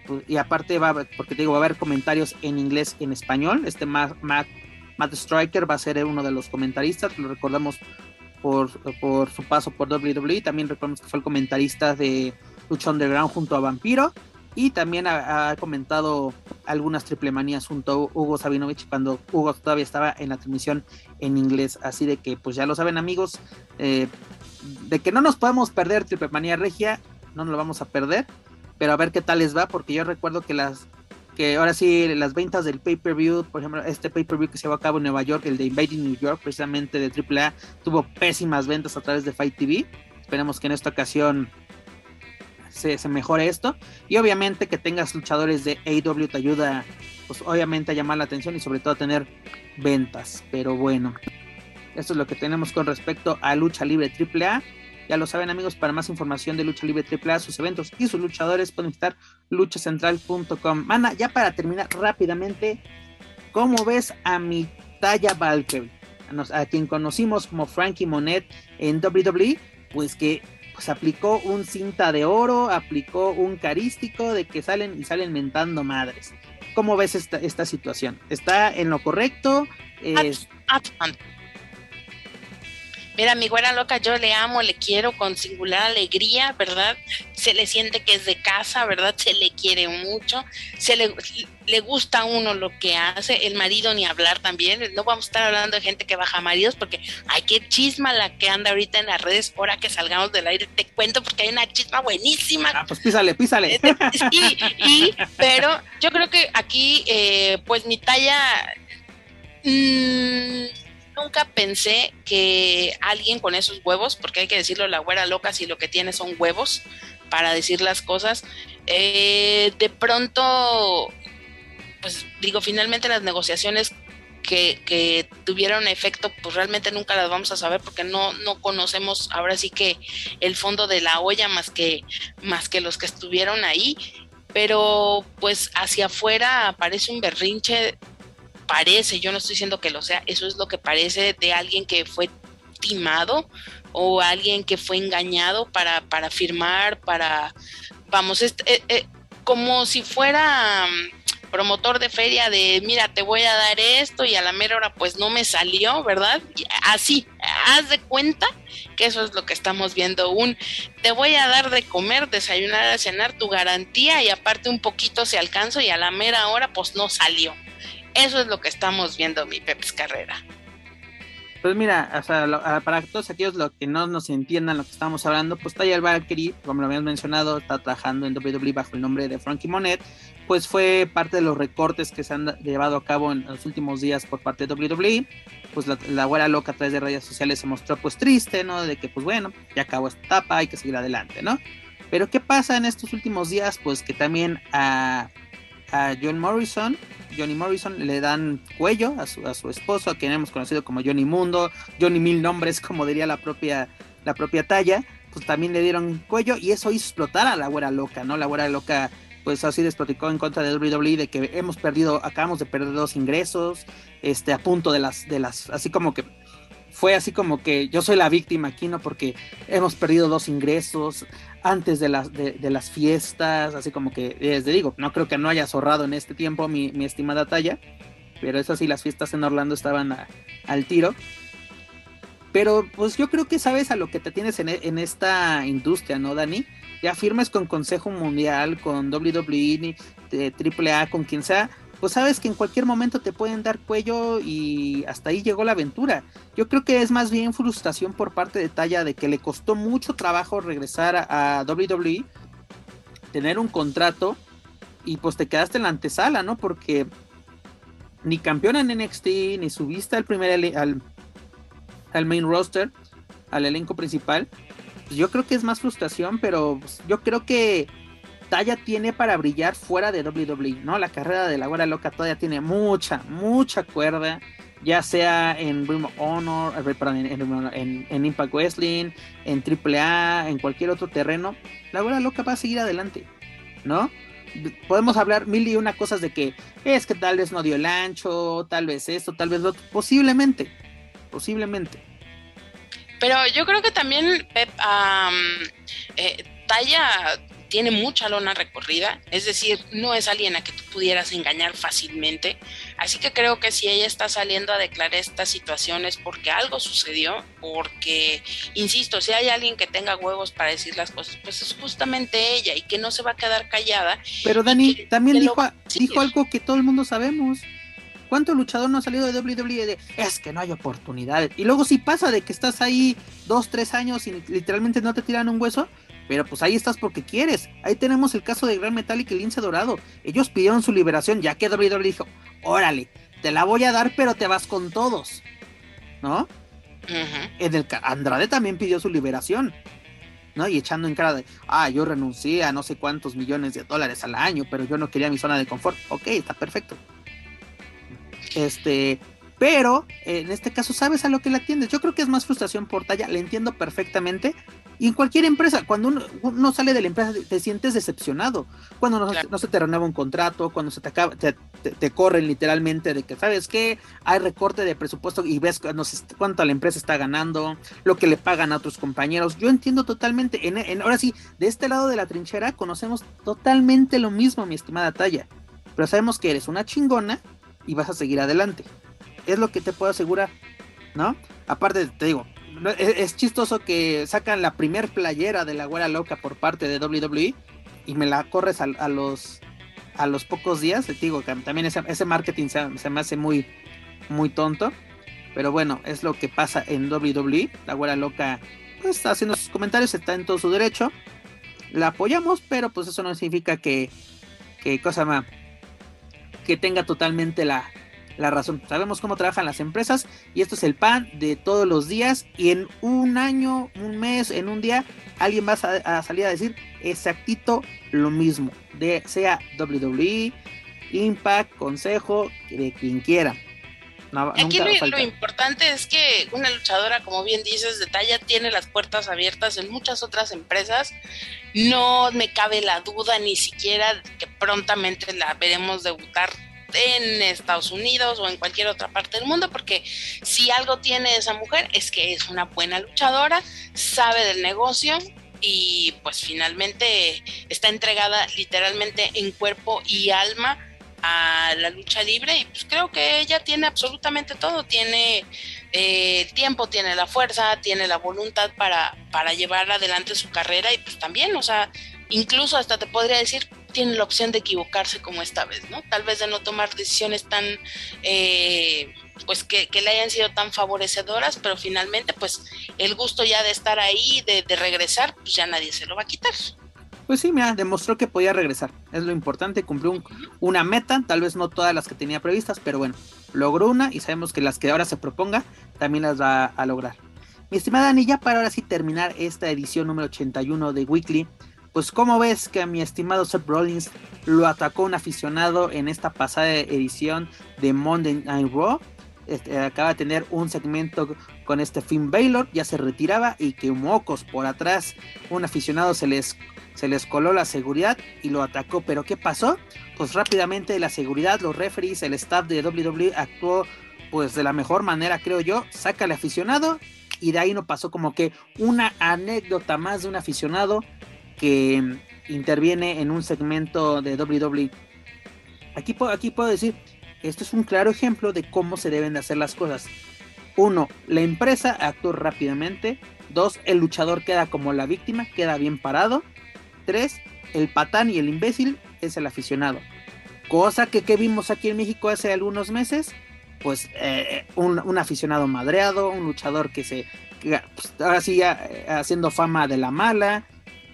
Pues, y, aparte va, porque te digo, va a haber comentarios en inglés y en español. Este Matt, Matt, Striker va a ser uno de los comentaristas, lo recordamos por, por su paso por WWE. También recordamos que fue el comentarista de Lucha Underground junto a Vampiro. Y también ha, comentado algunas triple manías junto Hugo Sabinovich cuando Hugo todavía estaba en la transmisión en inglés. Así de que, pues ya lo saben, amigos, eh, de que no nos podemos perder triple manía regia, no nos lo vamos a perder pero a ver qué tal les va, porque yo recuerdo que las que ahora sí las ventas del pay-per-view, por ejemplo, este pay-per-view que se llevó a cabo en Nueva York, el de Invading New York, precisamente de AAA, tuvo pésimas ventas a través de Fight TV. Esperemos que en esta ocasión se, se mejore esto. Y obviamente que tengas luchadores de AEW te ayuda, pues obviamente a llamar la atención y sobre todo a tener ventas. Pero bueno, esto es lo que tenemos con respecto a lucha libre AAA. Ya lo saben amigos, para más información de Lucha Libre AAA, sus eventos y sus luchadores pueden visitar luchacentral.com. Mana, ya para terminar rápidamente, ¿cómo ves a mi talla Valkyrie? A, quien conocimos como Frankie Monet en WWE, pues que pues aplicó un cinta de oro, aplicó un carístico de que salen y salen mentando madres. ¿Cómo ves esta, esta situación? ¿Está en lo correcto? Es... Mira, mi güera loca, yo le amo, le quiero con singular alegría, ¿verdad? Se le siente que es de casa, ¿verdad? Se le quiere mucho, se le, le gusta a uno lo que hace, el marido ni hablar también. No vamos a estar hablando de gente que baja maridos porque hay que chisma la que anda ahorita en las redes. Ahora que salgamos del aire, te cuento porque hay una chisma buenísima. Ah, pues písale, písale. *laughs* Sí, y, pero yo creo que aquí, eh, pues mi talla. Mmm, nunca pensé que alguien con esos huevos, porque hay que decirlo, la güera loca, si lo que tiene son huevos para decir las cosas, eh, de pronto, pues digo, finalmente las negociaciones que, tuvieron efecto, pues realmente nunca las vamos a saber porque no, no conocemos ahora sí que el fondo de la olla más que, más que los que estuvieron ahí. Pero pues hacia afuera aparece un berrinche parece, yo no estoy diciendo que lo sea, eso es lo que parece de alguien que fue timado o alguien que fue engañado para, para firmar, para, vamos, eh, eh, como si fuera mm, promotor de feria de, mira, te voy a dar esto y a la mera hora pues no me salió, ¿verdad? Así, haz de cuenta que eso es lo que estamos viendo, un, te voy a dar de comer, desayunar, cenar, tu garantía y aparte un poquito se alcanzo y a la mera hora pues no salió. Eso es lo que estamos viendo, mi Peps Carrera. Pues mira, o sea, para todos aquellos los que no nos entiendan lo que estamos hablando, pues Taya Valkyrie, como lo habíamos mencionado, está trabajando en WWE bajo el nombre de Frankie Monet, pues fue parte de los recortes que se han llevado a cabo en los últimos días por parte de WWE. Pues la, la güera loca a través de redes sociales se mostró pues triste, ¿no? De que pues bueno, ya acabó esta etapa, hay que seguir adelante, ¿no? Pero ¿qué pasa en estos últimos días? Pues que también a, a John Morrison Johnny Morrison, le dan cuello a su, a su esposo, a quien hemos conocido como Johnny Mundo, Johnny Mil Nombres, como diría la propia, la propia talla, pues también le dieron cuello y eso hizo explotar a la güera loca, ¿no? La güera loca pues así despoticó en contra de WWE de que hemos perdido, acabamos de perder dos ingresos, este, a punto de las, de las, así como que fue así como que yo soy la víctima aquí, ¿no? Porque hemos perdido dos ingresos antes de las, de, las fiestas, así como que, desde digo, no creo que no haya zorrado en este tiempo mi, estimada talla, pero eso sí, las fiestas en Orlando estaban al tiro. Pero pues yo creo que sabes a lo que te tienes en, en esta industria, ¿no, Dani? Ya firmes con Consejo Mundial, con WWE, AAA, con quien sea, pues sabes que en cualquier momento te pueden dar cuello y hasta ahí llegó la aventura. Yo creo que es más bien frustración por parte de Talla de que le costó mucho trabajo regresar a, WWE, tener un contrato y pues te quedaste en la antesala, ¿no? Porque ni campeón en NXT, ni subiste al primer al, al main roster, al elenco principal. Pues yo creo que es más frustración, pero pues, yo creo que talla tiene para brillar fuera de WWE, ¿no? La carrera de la güera loca todavía tiene mucha, mucha cuerda, ya sea en Ring of Honor, eh, en, Impact Wrestling, en AAA, en cualquier otro terreno, la güera loca va a seguir adelante, ¿no? Podemos hablar mil y una cosas de que es que tal vez no dio el ancho, tal vez esto, tal vez lo otro, posiblemente, posiblemente. Pero yo creo que también Pep, eh, Talla tiene mucha lona recorrida, es decir, no es alguien a que tú pudieras engañar fácilmente. Así que creo que si ella está saliendo a declarar estas situaciones porque algo sucedió, porque, insisto, si hay alguien que tenga huevos para decir las cosas, pues es justamente ella y que no se va a quedar callada. Pero Dani también dijo, dijo algo que todo el mundo sabemos. ¿Cuánto luchador no ha salido de WWE de es que no hay oportunidades? Y luego si pasa de que estás ahí dos, tres años y literalmente no te tiran un hueso, pero pues ahí estás porque quieres. Ahí tenemos el caso de Gran Metallic y Lince Dorado. Ellos pidieron su liberación, ya que WWE dijo, órale, te la voy a dar, pero te vas con todos. ¿No? en el, Andrade también pidió su liberación. ¿no? Y echando en cara de, ah, yo renuncié a no sé cuántos millones de dólares al año, pero yo no quería mi zona de confort. Ok, está perfecto. Este, pero en este caso sabes a lo que le atiendes. Yo creo que es más frustración por talla, le entiendo perfectamente, y en cualquier empresa, cuando uno, sale de la empresa, te, sientes decepcionado. Cuando no, se te renueva un contrato, cuando se te, acaba, te, corren literalmente de que, ¿sabes qué? Hay recorte de presupuesto y ves cuánto la empresa está ganando, lo que le pagan a otros compañeros. Yo entiendo totalmente. En, ahora sí, de este lado de la trinchera conocemos totalmente lo mismo, mi estimada Talla. Pero sabemos que eres una chingona y vas a seguir adelante. Es lo que te puedo asegurar, ¿no? Aparte, te digo, es, chistoso que sacan la primer playera de la güera loca por parte de WWE y me la corres a, los a los pocos días. Te digo que también ese, marketing se, me hace muy, muy tonto. Pero bueno, es lo que pasa en WWE. La güera loca pues, está haciendo sus comentarios, está en todo su derecho. La apoyamos, pero pues eso no significa que, que cosa más, que tenga totalmente la, la razón. Sabemos cómo trabajan las empresas y esto es el pan de todos los días y en un año, un mes, en un día, alguien va a, salir a decir exactito lo mismo, de sea WWE, Impact, Consejo, de quien quiera. Aquí lo, importante es que una luchadora, como bien dices, de talla tiene las puertas abiertas en muchas otras empresas. No me cabe la duda ni siquiera que prontamente la veremos debutar en Estados Unidos o en cualquier otra parte del mundo, porque si algo tiene esa mujer es que es una buena luchadora, sabe del negocio y pues finalmente está entregada literalmente en cuerpo y alma a la lucha libre y pues creo que ella tiene absolutamente todo, tiene eh, tiempo, tiene la fuerza, tiene la voluntad para, para llevar adelante su carrera y pues también, o sea, incluso hasta te podría decir tiene la opción de equivocarse como esta vez, ¿no? Tal vez de no tomar decisiones tan, eh, pues que, le hayan sido tan favorecedoras, pero finalmente pues el gusto ya de estar ahí, de, de regresar, pues ya nadie se lo va a quitar. Pues sí, mira, demostró que podía regresar. Es lo importante, cumplió una meta, tal vez no todas las que tenía previstas, pero bueno, logró una y sabemos que las que ahora se proponga también las va a lograr. Mi estimada Dani, ya para ahora sí terminar esta edición número 81 de Weekly, pues como ves que a mi estimado Seth Rollins lo atacó un aficionado en esta pasada edición de Monday Night Raw. Este, acaba de tener un segmento con este Finn Baylor, ya se retiraba y que mocos por atrás un aficionado se les se les coló la seguridad y lo atacó. Pero ¿qué pasó? Pues rápidamente la seguridad, los referees, el staff de WWE actuó pues de la mejor manera, creo yo. Saca al aficionado y de ahí no pasó como que una anécdota más de un aficionado que interviene en un segmento de WWE. Aquí, aquí puedo decir, esto es un claro ejemplo de cómo se deben de hacer las cosas. Uno, la empresa actuó rápidamente. Dos, el luchador queda como la víctima, queda bien parado. 3, el patán y el imbécil es el aficionado. Cosa que, vimos aquí en México hace algunos meses, pues eh, un, aficionado madreado, un luchador que se, pues, ahora eh, haciendo fama de la mala,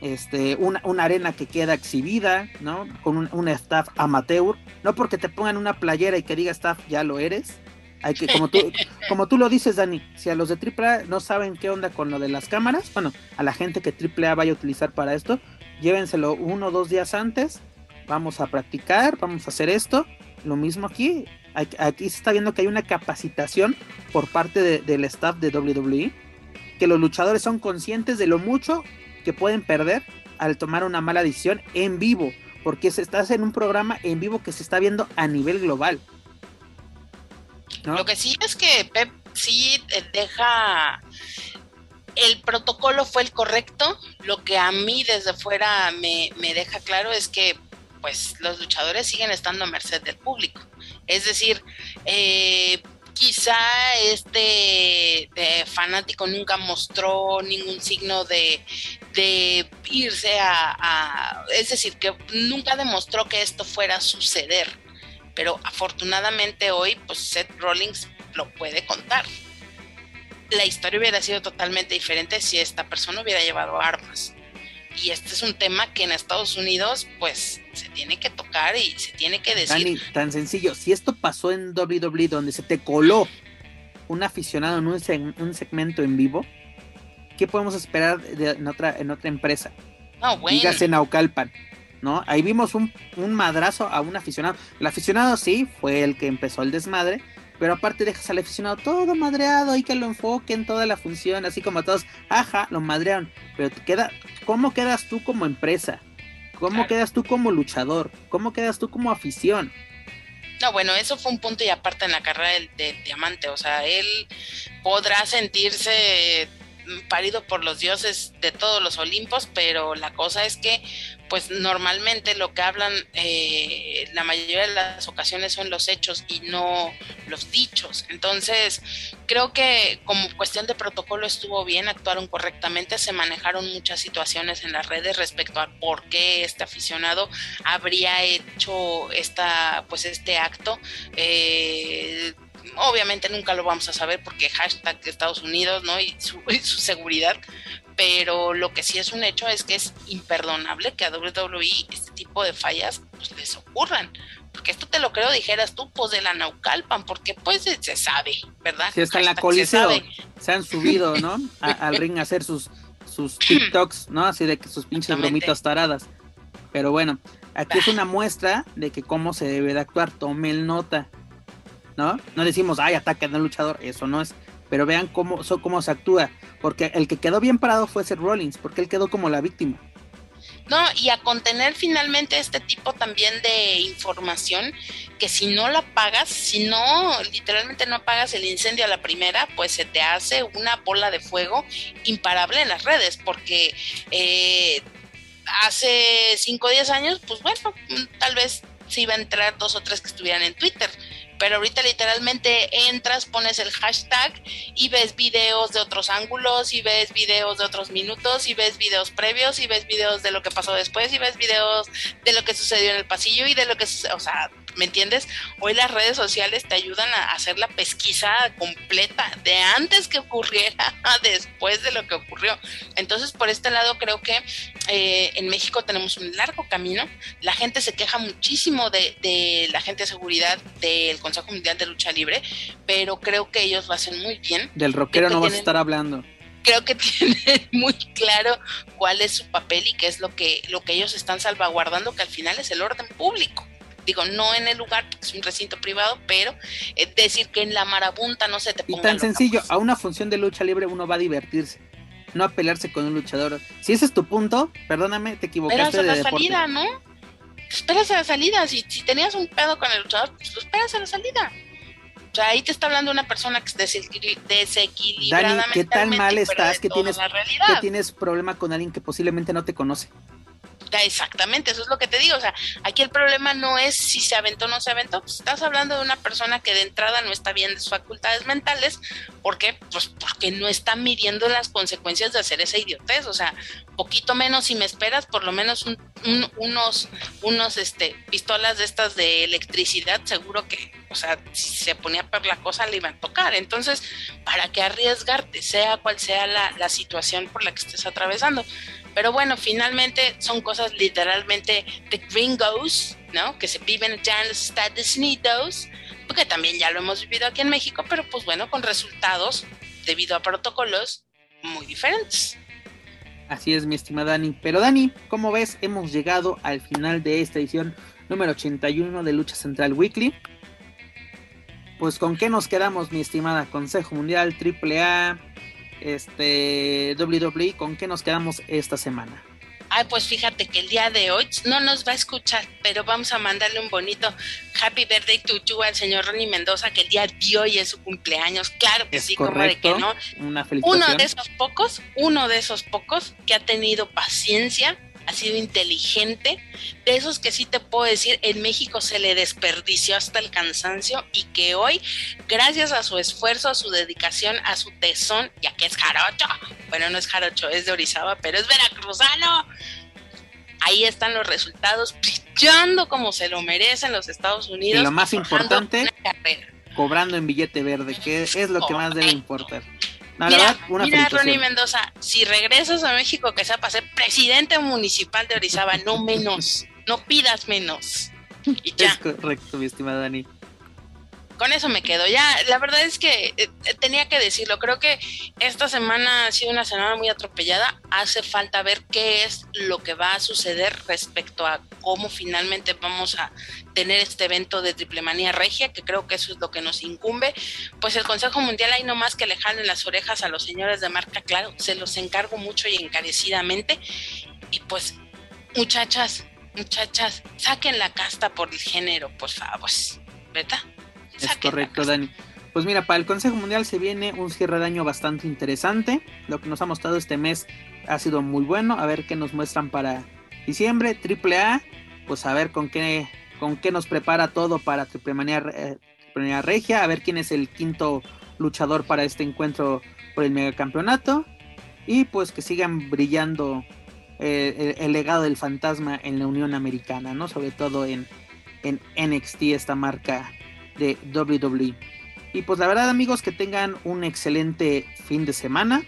este, una, una, arena que queda exhibida, ¿no? Con un, staff amateur, no porque te pongan una playera y que diga staff ya lo eres. Hay que, como tú, *laughs* como tú lo dices, Dani, si a los de AAA no saben qué onda con lo de las cámaras, bueno, a la gente que AAA vaya a utilizar para esto, llévenselo uno o dos días antes, vamos a practicar, vamos a hacer esto. Lo mismo aquí, aquí se está viendo que hay una capacitación por parte del staff de WWE, que los luchadores son conscientes de lo mucho que pueden perder al tomar una mala decisión en vivo, porque se está en un programa en vivo que se está viendo a nivel global. Lo que sí es que Pep sí deja el protocolo fue el correcto. Lo que a mí desde fuera me, deja claro es que pues los luchadores siguen estando a merced del público. Es decir, eh, quizá este fanático nunca mostró ningún signo de, irse a, Es decir, que nunca demostró que esto fuera a suceder. Pero afortunadamente hoy, pues Seth Rollins lo puede contar la historia hubiera sido totalmente diferente si esta persona hubiera llevado armas. Y este es un tema que en Estados Unidos, pues, se tiene que tocar y se tiene que decir. Dani, tan sencillo. Si esto pasó en WWE, donde se te coló un aficionado en un, segmento en vivo, ¿qué podemos esperar de, en, otra, en otra empresa? No, bueno. Dígase Naucalpan. ¿no? Ahí vimos un, un madrazo a un aficionado. El aficionado sí fue el que empezó el desmadre, pero aparte dejas al aficionado todo madreado y que lo enfoquen toda la función, así como todos, ajá, lo madrearon, pero te queda, ¿cómo quedas tú como empresa? ¿Cómo quedas tú como luchador? ¿Cómo quedas tú como afición? No, bueno, eso fue un punto y aparte en la carrera del diamante, o sea, él podrá sentirse parido por los dioses de todos los Olimpos, pero la cosa es que pues normalmente lo que hablan eh, la mayoría de las ocasiones son los hechos y no los dichos. Entonces, creo que como cuestión de protocolo estuvo bien, actuaron correctamente, se manejaron muchas situaciones en las redes respecto a por qué este aficionado habría hecho esta, pues este acto. Eh, obviamente nunca lo vamos a saber porque hashtag Estados Unidos, ¿no? Y su, *laughs* su seguridad, pero lo que sí es un hecho es que es imperdonable que a WWE este tipo de fallas pues, les ocurran. Porque esto te lo creo, dijeras tú, pues de la Naucalpan, porque pues se sabe, ¿verdad? Si está en la Coliseo, se, han subido, ¿no? *laughs* al ring a hacer sus, sus TikToks, ¿no? Así de que sus pinches bromitas taradas. Pero bueno, aquí es una muestra de que cómo se debe de actuar, tome nota, ¿no? No decimos, ay, ataquen al luchador, eso no es pero vean cómo, cómo se actúa, porque el que quedó bien parado fue Seth Rollins, porque él quedó como la víctima. No, y a contener finalmente este tipo también de información que si no la pagas, si no, literalmente no pagas el incendio a la primera, pues se te hace una bola de fuego imparable en las redes, porque eh, hace 5 o 10 años, pues bueno, tal vez se iba a entrar dos o tres que estuvieran en Twitter, pero ahorita literalmente entras, pones el hashtag y ves videos de otros ángulos y ves videos de otros minutos y ves videos previos y ves videos de lo que pasó después y ves videos de lo que sucedió en el pasillo y de lo que o sea, ¿me entiendes? Hoy las redes sociales te ayudan a hacer la pesquisa completa de antes que ocurriera a después de lo que ocurrió. Entonces, por este lado, creo que eh, en México tenemos un largo camino. La gente se queja muchísimo de, de la gente de seguridad del Consejo Mundial de Lucha Libre, pero creo que ellos lo hacen muy bien. Del rockero no vas a estar hablando creo que *laughs* tienen muy claro cuál es su papel y qué es lo que, lo que ellos están salvaguardando, que al final es el orden público digo, no en el lugar, porque es un recinto privado, pero es decir que en la marabunta no se te ponga. Y tan sencillo, a una función de lucha libre uno va a divertirse, no a pelearse con un luchador. Si ese es tu punto, perdóname, te equivocaste. Esperas a la salida, ¿no? Esperas a la salida. Si, si tenías un pedo con el luchador, pues esperas a la salida. O sea, ahí te está hablando una persona que es desequilibrada. Dani, ¿qué tan mal estás que tienes, que tienes problema con alguien que posiblemente no te conoce? Exactamente, eso es lo que te digo. O sea, aquí el problema no es si se aventó o no se aventó. Pues estás hablando de una persona que de entrada no está bien de sus facultades mentales. ¿Por qué? Pues porque no está midiendo las consecuencias de hacer esa idiotez. O sea, poquito menos si me esperas, por lo menos unos, unos este, pistolas de estas de electricidad, seguro que, o sea, si se ponía por la cosa le iban a tocar. Entonces, ¿para qué arriesgarte? Sea cual sea la, la situación por la que estés atravesando. Pero bueno, finalmente son cosas literalmente de gringos, ¿no? Que se viven ya en los Estados Unidos, porque también ya lo hemos vivido aquí en México, pero pues bueno, con resultados debido a protocolos muy diferentes. Así es, mi estimada Dani. Pero Dani, como ves, hemos llegado al final de esta edición número 81 de Lucha Central Weekly. Pues con qué nos quedamos, mi estimada Consejo Mundial, AAA, este WWE, ¿con qué nos quedamos esta semana? Ay, pues fíjate que el día de hoy no nos va a escuchar, pero vamos a mandarle un bonito Happy Birthday to you al señor Ronnie Mendoza, que el día de hoy es su cumpleaños. Claro que sí, como de que no. Una uno de esos pocos, uno de esos pocos que ha tenido paciencia ha sido inteligente, de esos que sí te puedo decir, en México se le desperdició hasta el cansancio y que hoy, gracias a su esfuerzo, a su dedicación, a su tesón, ya que es jarocho, bueno, no es jarocho, es de Orizaba, pero es veracruzano, ahí están los resultados, brillando como se lo merecen los Estados Unidos. Y lo más importante, cobrando en billete verde, que es lo que más debe importar mira, Ronnie Mendoza, si regresas a México, que sea para ser presidente municipal de Orizaba, no menos, no pidas menos. Y ya. Es correcto, mi estimada Dani con eso me quedo. Ya, la verdad es que eh, tenía que decirlo. Creo que esta semana ha sido una semana muy atropellada. Hace falta ver qué es lo que va a suceder respecto a cómo finalmente vamos a tener este evento de Triple Manía Regia, que creo que eso es lo que nos incumbe. Pues el Consejo Mundial hay no más que le jalen las orejas a los señores de marca, claro, se los encargo mucho y encarecidamente. Y pues, muchachas, muchachas, saquen la casta por el género, por favor, ¿verdad? Es correcto, Dani. Pues mira, para el Consejo Mundial se viene un cierre de año bastante interesante. Lo que nos ha mostrado este mes ha sido muy bueno. A ver qué nos muestran para diciembre. Triple A, pues a ver con qué, con qué nos prepara todo para Triple Manía, eh, Regia. A ver quién es el quinto luchador para este encuentro por el megacampeonato. Y pues que sigan brillando eh, el, legado del fantasma en la Unión Americana, ¿no? Sobre todo en, en NXT, esta marca de WWE. Y pues la verdad amigos que tengan un excelente fin de semana.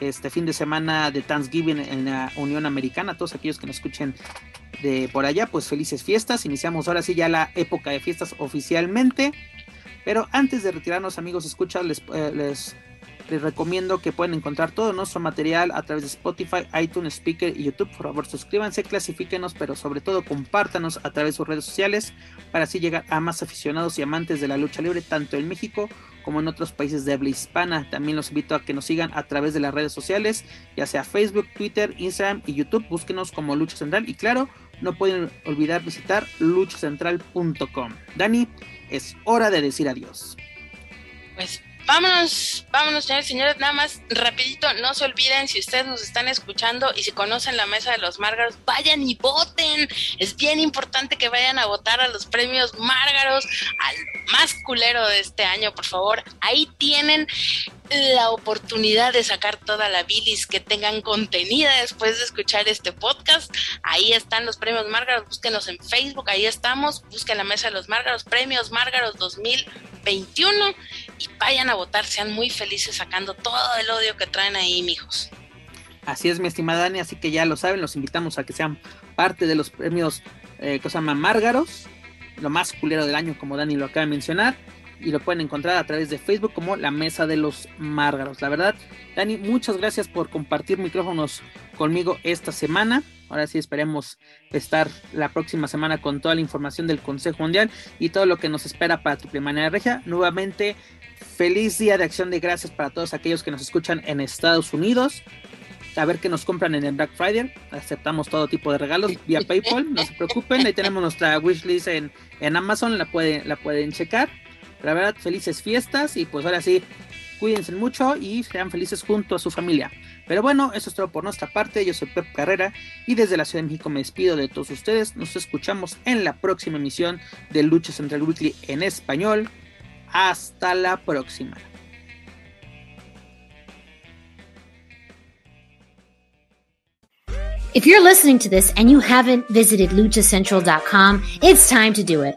Este fin de semana de Thanksgiving en la Unión Americana. Todos aquellos que nos escuchen de por allá, pues felices fiestas. Iniciamos ahora sí ya la época de fiestas oficialmente. Pero antes de retirarnos amigos, escucha, les, eh, les recomiendo que pueden encontrar todo nuestro material a través de Spotify, iTunes, Speaker y YouTube. Por favor, suscríbanse, clasifíquenos, pero sobre todo compártanos a través de sus redes sociales para así llegar a más aficionados y amantes de la lucha libre, tanto en México como en otros países de habla hispana. También los invito a que nos sigan a través de las redes sociales, ya sea Facebook, Twitter, Instagram y YouTube. Búsquenos como Lucha Central y claro, no pueden olvidar visitar luchacentral.com. Dani, es hora de decir adiós. Pues Vámonos, vámonos, señores y señores, nada más rapidito, no se olviden si ustedes nos están escuchando y si conocen la mesa de los Márgaros, vayan y voten. Es bien importante que vayan a votar a los premios Márgaros, al más culero de este año, por favor. Ahí tienen la oportunidad de sacar toda la bilis que tengan contenida después de escuchar este podcast. Ahí están los premios Márgaros, búsquenos en Facebook, ahí estamos, busquen la mesa de los Márgaros, premios Márgaros 2021 y vayan a votar, sean muy felices sacando todo el odio que traen ahí, mijos. Así es, mi estimada Dani, así que ya lo saben, los invitamos a que sean parte de los premios eh, que se llaman Márgaros, lo más culero del año, como Dani lo acaba de mencionar y lo pueden encontrar a través de Facebook como la Mesa de los Márgaros. La verdad, Dani, muchas gracias por compartir micrófonos conmigo esta semana. Ahora sí esperemos estar la próxima semana con toda la información del Consejo Mundial y todo lo que nos espera para Triple Manera Regia. Nuevamente, feliz día de acción de gracias para todos aquellos que nos escuchan en Estados Unidos. A ver qué nos compran en el Black Friday. Aceptamos todo tipo de regalos vía *laughs* PayPal. No se preocupen. Ahí tenemos nuestra wishlist en, en Amazon. La pueden, la pueden checar. La verdad, felices fiestas y pues ahora sí, cuídense mucho y sean felices junto a su familia. Pero bueno, eso es todo por nuestra parte. Yo soy Pep Carrera y desde la Ciudad de México me despido de todos ustedes. Nos escuchamos en la próxima emisión de Lucha Central Weekly en español. Hasta la próxima. If you're listening to this and you haven't visited luchacentral.com, it's time to do it.